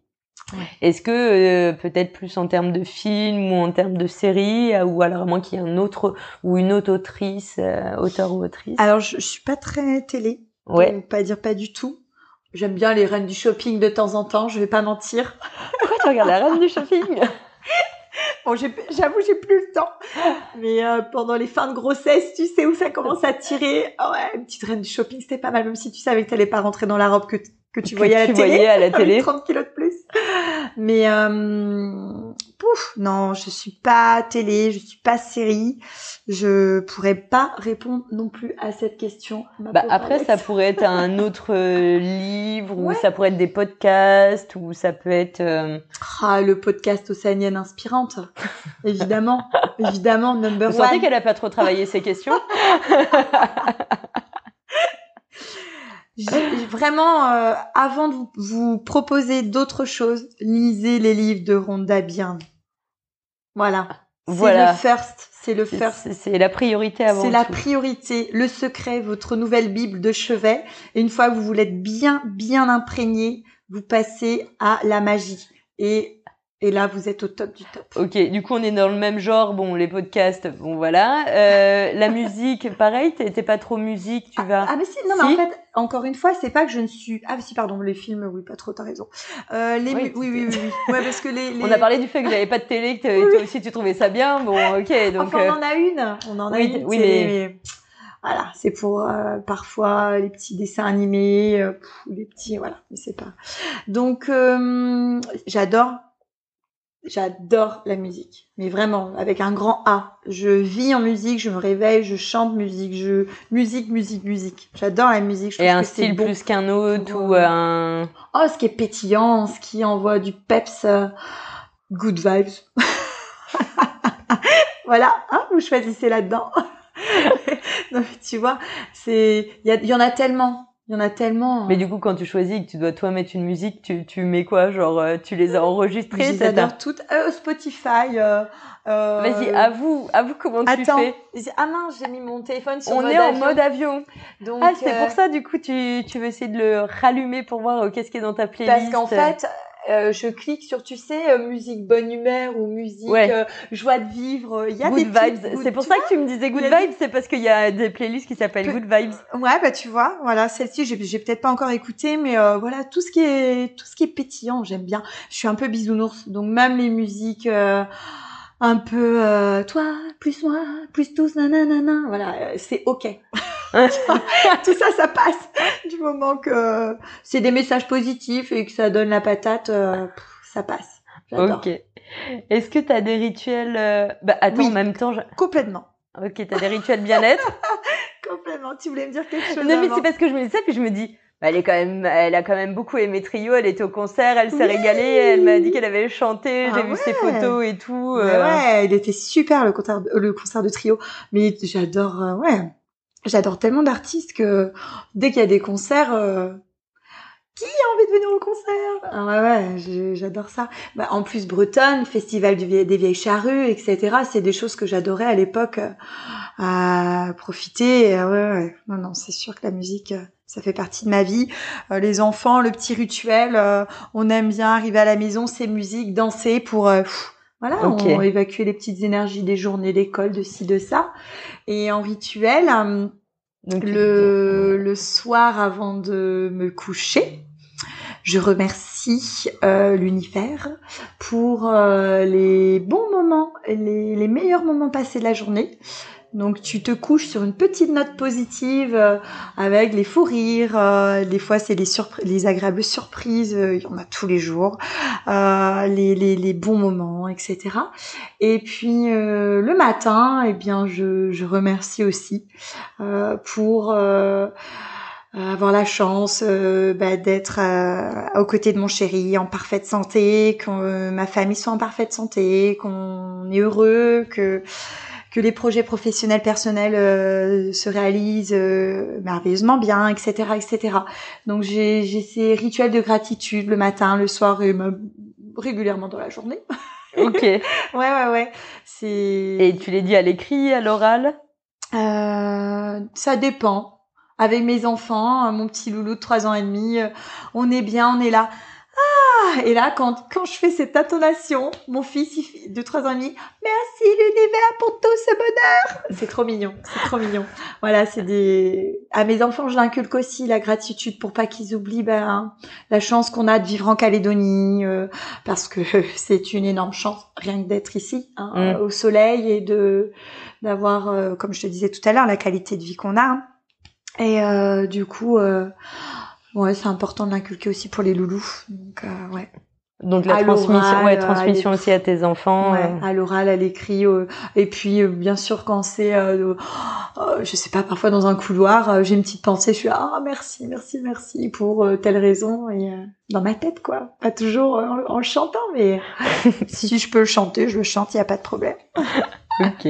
Speaker 1: Est-ce que euh, peut-être plus en termes de film ou en termes de série, ou alors à moins qu'il y ait un autre ou une autre autrice, auteur ou autrice?
Speaker 2: Alors je, je suis pas très télé, ouais. pas dire pas du tout. J'aime bien les reines du shopping de temps en temps, je vais pas mentir.
Speaker 1: Pourquoi tu regardes la reine du shopping? <laughs>
Speaker 2: Bon, j'avoue, j'ai plus le temps. Mais euh, pendant les fins de grossesse, tu sais où ça commence à tirer. Oh ouais, une petite reine du shopping, c'était pas mal, même si tu savais que t'allais pas rentrer dans la robe que, que tu voyais à la télé.
Speaker 1: à la <laughs> télé.
Speaker 2: 30 kilos de plus. Mais euh, pouf, non, je suis pas télé, je suis pas série. Je pourrais pas répondre non plus à cette question.
Speaker 1: Bah, après, ça pourrait être un <laughs> autre euh, livre, ou ça pourrait être des podcasts, ou ça peut être. Euh,
Speaker 2: ah, le podcast océanienne inspirante, évidemment, évidemment, number
Speaker 1: Vous sentez qu'elle a pas trop travaillé ces questions <laughs>
Speaker 2: Vraiment, euh, avant de vous, proposer d'autres choses, lisez les livres de Rhonda Byrne. Voilà. C'est le first. C'est le first.
Speaker 1: C'est la priorité avant
Speaker 2: C'est la priorité. Le secret, votre nouvelle Bible de chevet. Et une fois que vous voulez être bien, bien imprégné, vous passez à la magie. Et et là, vous êtes au top du top.
Speaker 1: Ok, du coup, on est dans le même genre. Bon, les podcasts, bon voilà. Euh, la musique, pareil, t'es pas trop musique, tu vas.
Speaker 2: Ah, mais si, non, mais en fait, encore une fois, c'est pas que je ne suis. Ah, si, pardon, les films, oui, pas trop, t'as raison. Euh, les oui, oui, oui, oui, <laughs> Ouais, parce que les,
Speaker 1: On a parlé du fait que j'avais pas de télé, que toi aussi tu trouvais ça bien. Bon, ok, donc.
Speaker 2: Enfin, on euh, en a une. On en a une. Oui, mais... voilà, c'est pour euh, parfois les petits dessins animés, euh, les petits, voilà, mais c'est pas. Donc, euh, j'adore J'adore la musique, mais vraiment avec un grand A. Je vis en musique, je me réveille, je chante musique, je musique, musique, musique. J'adore la musique.
Speaker 1: Et un style plus qu'un autre ou un.
Speaker 2: Oh, ce qui est pétillant, ce qui envoie du peps, euh, good vibes. <laughs> voilà, hein, vous choisissez là-dedans. <laughs> non mais tu vois, c'est il y en a tellement il y en a tellement.
Speaker 1: Hein. Mais du coup, quand tu choisis que tu dois toi mettre une musique, tu, tu mets quoi Genre, euh, tu les as enregistrées
Speaker 2: Je les adore toutes. Euh, Spotify. Euh,
Speaker 1: euh... Vas-y, avoue, avoue comment tu fais.
Speaker 2: Ah mince, j'ai mis mon téléphone sur
Speaker 1: On
Speaker 2: mode
Speaker 1: est en mode avion. Donc, ah, c'est pour ça, du coup, tu, tu veux essayer de le rallumer pour voir qu'est-ce qui est dans ta playlist.
Speaker 2: Parce qu'en fait, euh, je clique sur, tu sais, euh, musique bonne humeur ou musique euh, joie de vivre. Il y a
Speaker 1: good
Speaker 2: des
Speaker 1: vibes. C'est pour ça que tu me disais good vibes, c'est parce qu'il y a des playlists qui s'appellent good vibes.
Speaker 2: Ouais, bah tu vois, voilà, celle-ci, j'ai, peut-être pas encore écouté, mais voilà, tout ce qui est, tout ce qui est pétillant, j'aime bien. Je suis un peu bisounours, donc même les musiques un peu toi plus moi plus tous nanana voilà c'est ok <laughs> <laughs> tout ça, ça passe du moment que c'est des messages positifs et que ça donne la patate, euh, ça passe.
Speaker 1: Ok. Est-ce que tu as des rituels euh, Bah attends, en même temps,
Speaker 2: complètement.
Speaker 1: Ok, t'as des rituels bien-être <laughs>
Speaker 2: Complètement. Tu voulais me dire quelque chose
Speaker 1: Non, mais c'est parce que je me disais, puis je me dis, bah, elle est quand même, elle a quand même beaucoup aimé Trio. Elle était au concert, elle s'est régalée. Elle m'a dit qu'elle avait chanté. J'ai ah vu ses photos et tout.
Speaker 2: Euh... Ouais, il était super le concert, le concert de Trio. Mais j'adore, euh, ouais J'adore tellement d'artistes que dès qu'il y a des concerts, euh, qui a envie de venir au concert? Ah Ouais, ouais, j'adore ça. Bah, en plus, Bretonne, Festival des Vieilles Charrues, etc. C'est des choses que j'adorais à l'époque euh, à profiter. Ouais, ouais, non, non, c'est sûr que la musique, euh, ça fait partie de ma vie. les enfants, le petit rituel, on aime bien arriver à la maison, c'est musique, danser pour... Voilà, on évacuer les petites énergies des journées d'école, de ci, de ça. Et en rituel, euh, le, le soir avant de me coucher, je remercie euh, l'univers pour euh, les bons moments, les, les meilleurs moments passés de la journée. Donc tu te couches sur une petite note positive euh, avec les fous rires. Euh, des fois c'est les, les agréables surprises. Euh, il y en a tous les jours. Les, les, les, bons moments, etc. Et puis le matin, eh bien je, je remercie aussi pour avoir la chance bah, d'être aux côtés de mon chéri en parfaite santé, que ma famille soit en parfaite santé, qu'on est heureux, que que les projets professionnels personnels euh, se réalisent euh, merveilleusement bien, etc., etc. Donc j'ai j'ai ces rituels de gratitude le matin, le soir et même régulièrement dans la journée. <laughs>
Speaker 1: Ok.
Speaker 2: ouais ouais ouais. C'est.
Speaker 1: Et tu les dis à l'écrit, à l'oral?
Speaker 2: Euh, Ça dépend. Avec mes enfants, mon petit loulou de trois ans et demi, on est bien, on est là. Ah, et là, quand, quand je fais cette intonation, mon fils de 3 ans et demi, merci l'univers pour tout ce bonheur. C'est trop mignon, c'est trop mignon. Voilà, c'est des. À mes enfants, je l'inculque aussi la gratitude pour pas qu'ils oublient ben, la chance qu'on a de vivre en Calédonie, euh, parce que <laughs> c'est une énorme chance rien que d'être ici, hein, mm. au soleil et de d'avoir, euh, comme je te disais tout à l'heure, la qualité de vie qu'on a. Hein. Et euh, du coup, euh, ouais, c'est important de l'inculquer aussi pour les loulous. Donc, euh, ouais.
Speaker 1: Donc la transmission, ouais, transmission aussi à tes enfants.
Speaker 2: Ouais, à l'oral, à l'écrit, et puis bien sûr quand c'est, euh, je sais pas, parfois dans un couloir, j'ai une petite pensée, je suis ah merci, merci, merci pour telle raison et dans ma tête quoi, pas toujours en, chantant, mais <laughs> si je peux le chanter, je le chante, il y a pas de problème. <laughs>
Speaker 1: ok.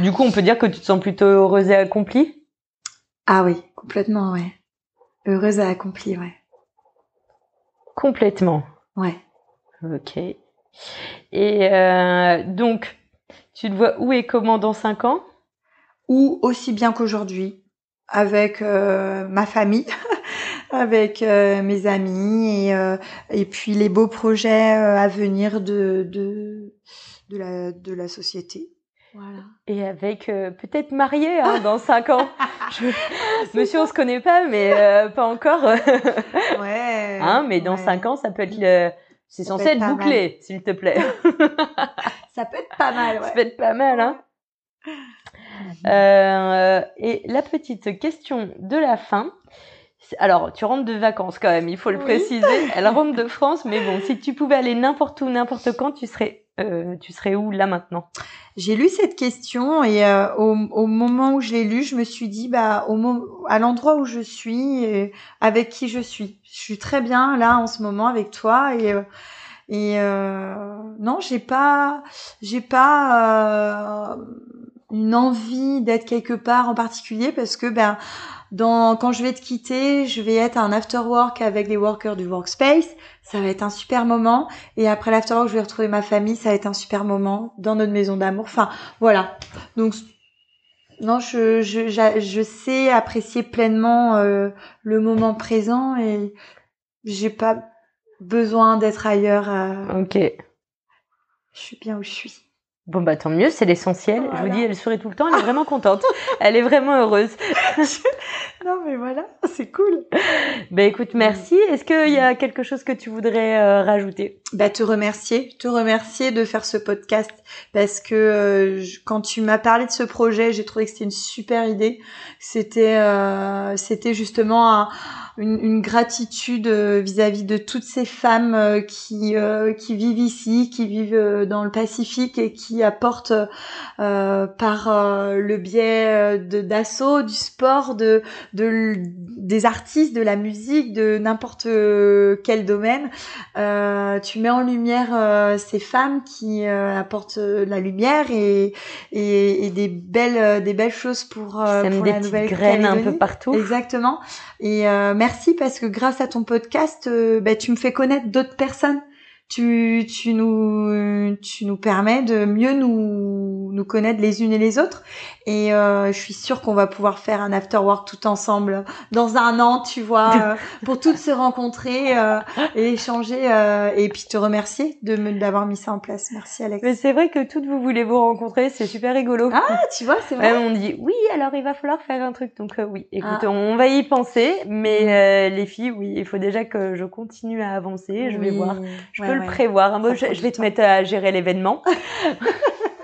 Speaker 1: Du coup, on peut dire que tu te sens plutôt heureuse et accomplie?
Speaker 2: Ah oui, complètement, ouais. Heureuse et accomplie, ouais.
Speaker 1: Complètement.
Speaker 2: Ouais.
Speaker 1: Ok. Et euh, donc, tu te vois où et comment dans cinq ans?
Speaker 2: Ou aussi bien qu'aujourd'hui, avec euh, ma famille, <laughs> avec euh, mes amis et, et puis les beaux projets à venir de, de, de, la, de la société.
Speaker 1: Voilà. Et avec euh, peut-être marié hein, dans 5 ans. <laughs> Je... Monsieur, on se connaît pas, mais euh, pas encore.
Speaker 2: ouais. <laughs>
Speaker 1: Hein, mais dans 5 ans, ça peut être le... C'est censé être, bouclé, s'il te plaît. <laughs>
Speaker 2: ça peut être pas mal, ouais.
Speaker 1: Ça peut être pas mal, hein. Euh, et la petite question de la fin. Alors, tu rentres de vacances quand même, il faut le préciser. <laughs> Elle rentre de France, mais bon, si tu pouvais aller n'importe où, n'importe quand, tu serais euh, tu serais où là maintenant?
Speaker 2: J'ai lu cette question et euh, au, au, moment où je l'ai lu, je me suis dit bah au à l'endroit où je suis et avec qui je suis. Je suis très bien là en ce moment avec toi et euh, et non, j'ai pas j'ai pas une envie d'être quelque part en particulier parce que ben dans, quand je vais te quitter, je vais être un after work avec les workers du workspace. Ça va être un super moment. Et après l'after work, je vais retrouver ma famille. Ça va être un super moment dans notre maison d'amour. Enfin, voilà. Donc, non, je, je, je sais apprécier pleinement euh, le moment présent et j'ai pas besoin d'être ailleurs. Euh.
Speaker 1: Ok.
Speaker 2: Je suis bien où je suis.
Speaker 1: Bon bah tant mieux, c'est l'essentiel. Je vous dis, elle sourit tout le temps, elle est vraiment contente. <laughs> elle est vraiment heureuse. <laughs>
Speaker 2: non mais voilà, <laughs> c'est cool.
Speaker 1: Bah écoute, merci. Est-ce qu'il y a quelque chose que tu voudrais euh, rajouter?
Speaker 2: Bah te remercier, te remercier de faire ce podcast parce que euh, quand tu m'as parlé de ce projet, j'ai trouvé que c'était une super idée. C'était euh, c'était justement un une, une gratitude vis-à-vis de toutes ces femmes qui euh, qui vivent ici, qui vivent dans le Pacifique et qui apportent par le biais de d'assaut, du sport, de, de des artistes, de la musique, de n'importe quel domaine. tu mets en lumière ces femmes qui apportent la lumière et, et, et, des belles des belles choses pour, pour
Speaker 1: la nouvelle graines un peu partout.
Speaker 2: Exactement. Et euh, merci parce que grâce à ton podcast, euh, bah, tu me fais connaître d'autres personnes tu, tu, nous, tu nous permets de mieux nous, nous connaître les unes et les autres. Et euh, je suis sûre qu'on va pouvoir faire un after work tout ensemble dans un an, tu vois, euh, <laughs> pour toutes se rencontrer euh, et échanger euh, et puis te remercier de me d'avoir mis ça en place. Merci Alex.
Speaker 1: Mais c'est vrai que toutes vous voulez vous rencontrer, c'est super rigolo.
Speaker 2: Ah, tu vois, c'est vrai.
Speaker 1: on dit oui, alors il va falloir faire un truc. Donc oui, écoute, ah. on va y penser. Mais les filles, oui, il faut déjà que je continue à avancer. Je vais voir. Je peux le prévoir. Hein. je, je, vais te mettre à gérer l'événement. <laughs>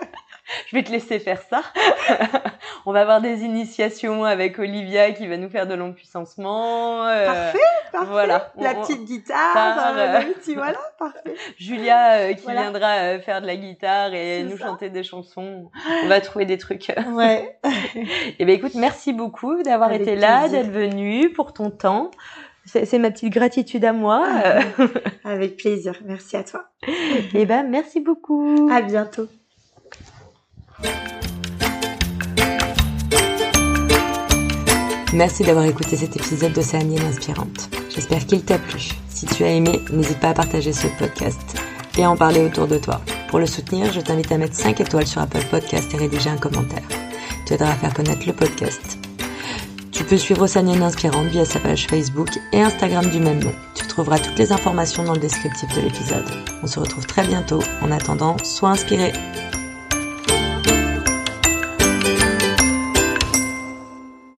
Speaker 1: <laughs> je vais te laisser faire ça. <laughs> on va avoir des initiations avec Olivia qui va nous faire de l'empuissancement.
Speaker 2: Euh, parfait, parfait. Voilà. La petite guitare, euh, euh, voilà, <laughs> parfait.
Speaker 1: Julia euh, qui viendra faire de la guitare et nous chanter des chansons. On va trouver des trucs.
Speaker 2: Ouais.
Speaker 1: et eh ben écoute, merci beaucoup d'avoir été là, d'être venu pour ton temps. C'est ma petite gratitude à moi.
Speaker 2: Avec plaisir. Merci à toi.
Speaker 1: Eh ben, merci beaucoup.
Speaker 2: À bientôt.
Speaker 1: Merci d'avoir écouté cet épisode d'Océanienne Inspirante. J'espère qu'il t'a plu. Si tu as aimé, n'hésite pas à partager ce podcast et à en parler autour de toi. Pour le soutenir, je t'invite à mettre 5 étoiles sur Apple Podcast et rédiger un commentaire. Tu aideras à faire connaître le podcast. Tu peux suivre Océanienne Inspirante via sa page Facebook et Instagram du même nom. Tu trouveras toutes les informations dans le descriptif de l'épisode. On se retrouve très bientôt. En attendant, sois inspiré.